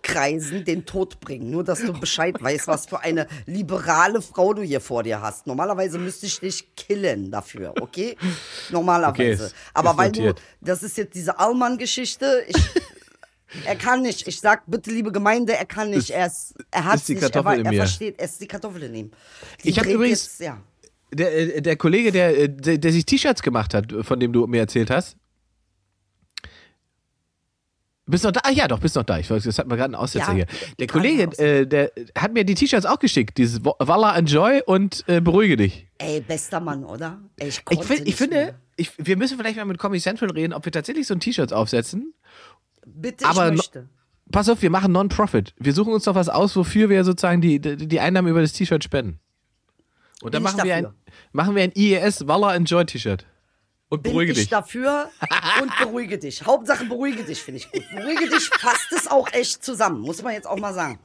Speaker 4: Kreisen den Tod bringen. Nur, dass du Bescheid weißt, was für eine liberale Frau du hier vor dir hast. Normalerweise müsste ich dich killen dafür, okay? Normalerweise.
Speaker 2: Okay, ist-
Speaker 4: Aber
Speaker 2: ist
Speaker 4: weil du,
Speaker 2: notiert.
Speaker 4: das ist jetzt diese Allmann-Geschichte. Ich, er kann nicht. Ich sag bitte, liebe Gemeinde, er kann nicht. Er, ist, er hat
Speaker 2: ist die
Speaker 4: nicht. Er,
Speaker 2: Kartoffel
Speaker 4: war- er versteht. Er ist die Kartoffel in ihm. Die
Speaker 2: Ich hab
Speaker 4: dreht
Speaker 2: übrigens-
Speaker 4: Jetzt, ja.
Speaker 2: Der, äh, der Kollege, der, äh, der, der sich T-Shirts gemacht hat, von dem du mir erzählt hast. Bist noch da? Ah ja, doch, bist noch da. Ich weiß, das hat mir gerade einen Aussetzer
Speaker 4: Ja,
Speaker 2: hier. Der Kollege, äh, der hat mir die T-Shirts auch geschickt. Dieses Wa- Walla Enjoy und äh, Beruhige dich.
Speaker 4: Ey, bester Mann, oder? Ich
Speaker 2: Ich, find, ich finde, ich, wir müssen vielleicht mal mit Comedy Central reden, ob wir tatsächlich so ein T-Shirts aufsetzen.
Speaker 4: Bitte,
Speaker 2: aber
Speaker 4: ich
Speaker 2: no-
Speaker 4: möchte.
Speaker 2: Pass auf, wir machen Non-Profit. Wir suchen uns doch was aus, wofür wir sozusagen die, die, die Einnahmen über das T-Shirt spenden. Und dann
Speaker 4: Bin
Speaker 2: machen wir, ein, machen wir ein IES Walla Enjoy T-Shirt. Und
Speaker 4: Bin
Speaker 2: beruhige
Speaker 4: ich
Speaker 2: dich.
Speaker 4: dafür und beruhige dich. Hauptsache beruhige dich, finde ich gut. Beruhige dich fasst es auch echt zusammen, muss man jetzt auch mal sagen.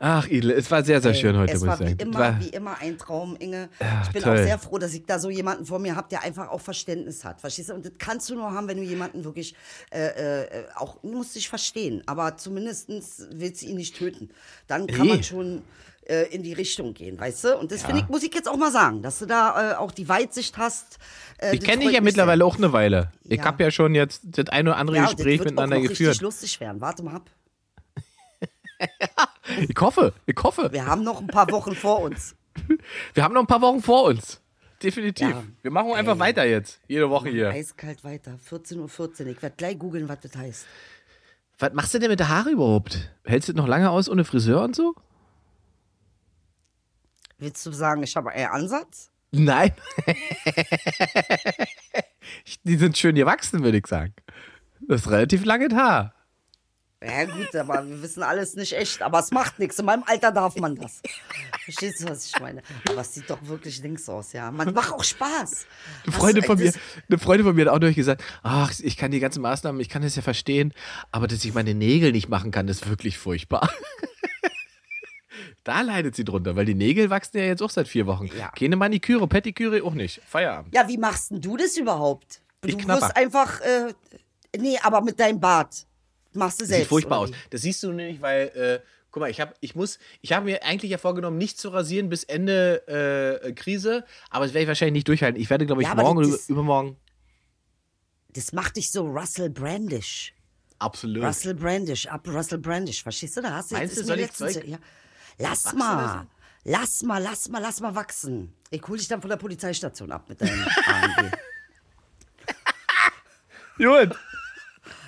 Speaker 2: Ach, Idel, es war sehr, sehr schön heute,
Speaker 4: es
Speaker 2: muss ich
Speaker 4: wie
Speaker 2: sagen.
Speaker 4: immer,
Speaker 2: War-
Speaker 4: wie immer ein Traum, Inge. Ich bin
Speaker 2: toll.
Speaker 4: auch sehr froh, dass ich da so jemanden vor mir habe, der einfach auch Verständnis hat. Verstehst du? Und das kannst du nur haben, wenn du jemanden wirklich äh, äh, auch, du musst dich verstehen, aber zumindest willst du ihn nicht töten. Dann kann
Speaker 2: Nee.
Speaker 4: man schon äh, in die Richtung gehen, weißt du? Und das finde ich, muss ich jetzt auch mal sagen, dass du da äh, auch die Weitsicht hast. Äh,
Speaker 2: ich
Speaker 4: das
Speaker 2: kenne dich ja mittlerweile auch eine Weile. Ich
Speaker 4: Ja.
Speaker 2: habe ja schon jetzt das eine oder andere
Speaker 4: ja,
Speaker 2: Gespräch
Speaker 4: das wird
Speaker 2: miteinander
Speaker 4: auch noch
Speaker 2: geführt.
Speaker 4: richtig lustig werden. Warte mal ab.
Speaker 2: Ich hoffe, ich hoffe.
Speaker 4: Wir haben noch ein paar Wochen vor uns.
Speaker 2: Wir haben noch ein paar Wochen vor uns. Definitiv.
Speaker 4: Ja.
Speaker 2: Wir machen einfach
Speaker 4: Ey.
Speaker 2: weiter jetzt. Jede Woche hier.
Speaker 4: Eiskalt weiter. 14.14 Uhr. Ich werde gleich googeln, was das heißt.
Speaker 2: Was machst du denn mit der Haare überhaupt? Hältst du das noch lange aus ohne Friseur und so?
Speaker 4: Willst du sagen, ich habe einen Ansatz?
Speaker 2: Nein. Die sind schön gewachsen, würde ich sagen. Das ist relativ langes Haar.
Speaker 4: Ja gut, aber wir wissen alles nicht echt. Aber es macht nichts. In meinem Alter darf man das. Verstehst du, was ich meine? Aber es sieht doch wirklich links aus, ja. Man macht auch Spaß.
Speaker 2: Eine Freundin,
Speaker 4: Was-
Speaker 2: von mir, eine Freundin von mir hat auch durch gesagt, ach, ich kann die ganzen Maßnahmen, ich kann das ja verstehen, aber dass ich meine Nägel nicht machen kann, ist wirklich furchtbar. Da leidet sie drunter, weil die Nägel wachsen ja jetzt auch seit vier Wochen.
Speaker 4: Ja.
Speaker 2: Keine Maniküre, Pettiküre auch nicht. Feierabend.
Speaker 4: Ja, wie machst denn du das überhaupt? Du
Speaker 2: Ich knapper.
Speaker 4: wirst einfach, äh, nee, aber mit deinem Bart machst du selbst.
Speaker 2: Sieht furchtbar aus. Das siehst du nicht, weil, äh, guck mal, ich habe ich muss, ich habe mir eigentlich ja vorgenommen, nicht zu rasieren bis Ende äh, Krise, aber das werde ich wahrscheinlich nicht durchhalten. Ich werde, glaube ich,
Speaker 4: Ja,
Speaker 2: morgen oder übermorgen
Speaker 4: Das macht dich so Russell Brandish.
Speaker 2: absolut.
Speaker 4: Russell Brandish, ab Russell Brandish, verstehst du? Da hast du
Speaker 2: Meinst
Speaker 4: jetzt
Speaker 2: du, soll ich Zeug
Speaker 4: ja. Lass
Speaker 2: wachsen
Speaker 4: mal,
Speaker 2: lassen?
Speaker 4: lass mal, lass mal, lass mal wachsen. Ich hol dich dann von der Polizeistation ab mit deinem AMG.
Speaker 2: Gut.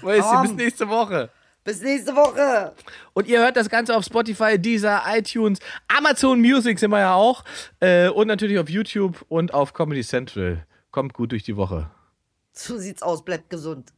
Speaker 2: Weißt du, bis nächste Woche.
Speaker 4: Bis nächste Woche.
Speaker 2: Und ihr hört das Ganze auf Spotify, Deezer, iTunes, Amazon Music sind wir ja auch. Äh, und natürlich auf YouTube und auf Comedy Central. Kommt gut durch die Woche.
Speaker 4: So sieht's aus, bleibt gesund.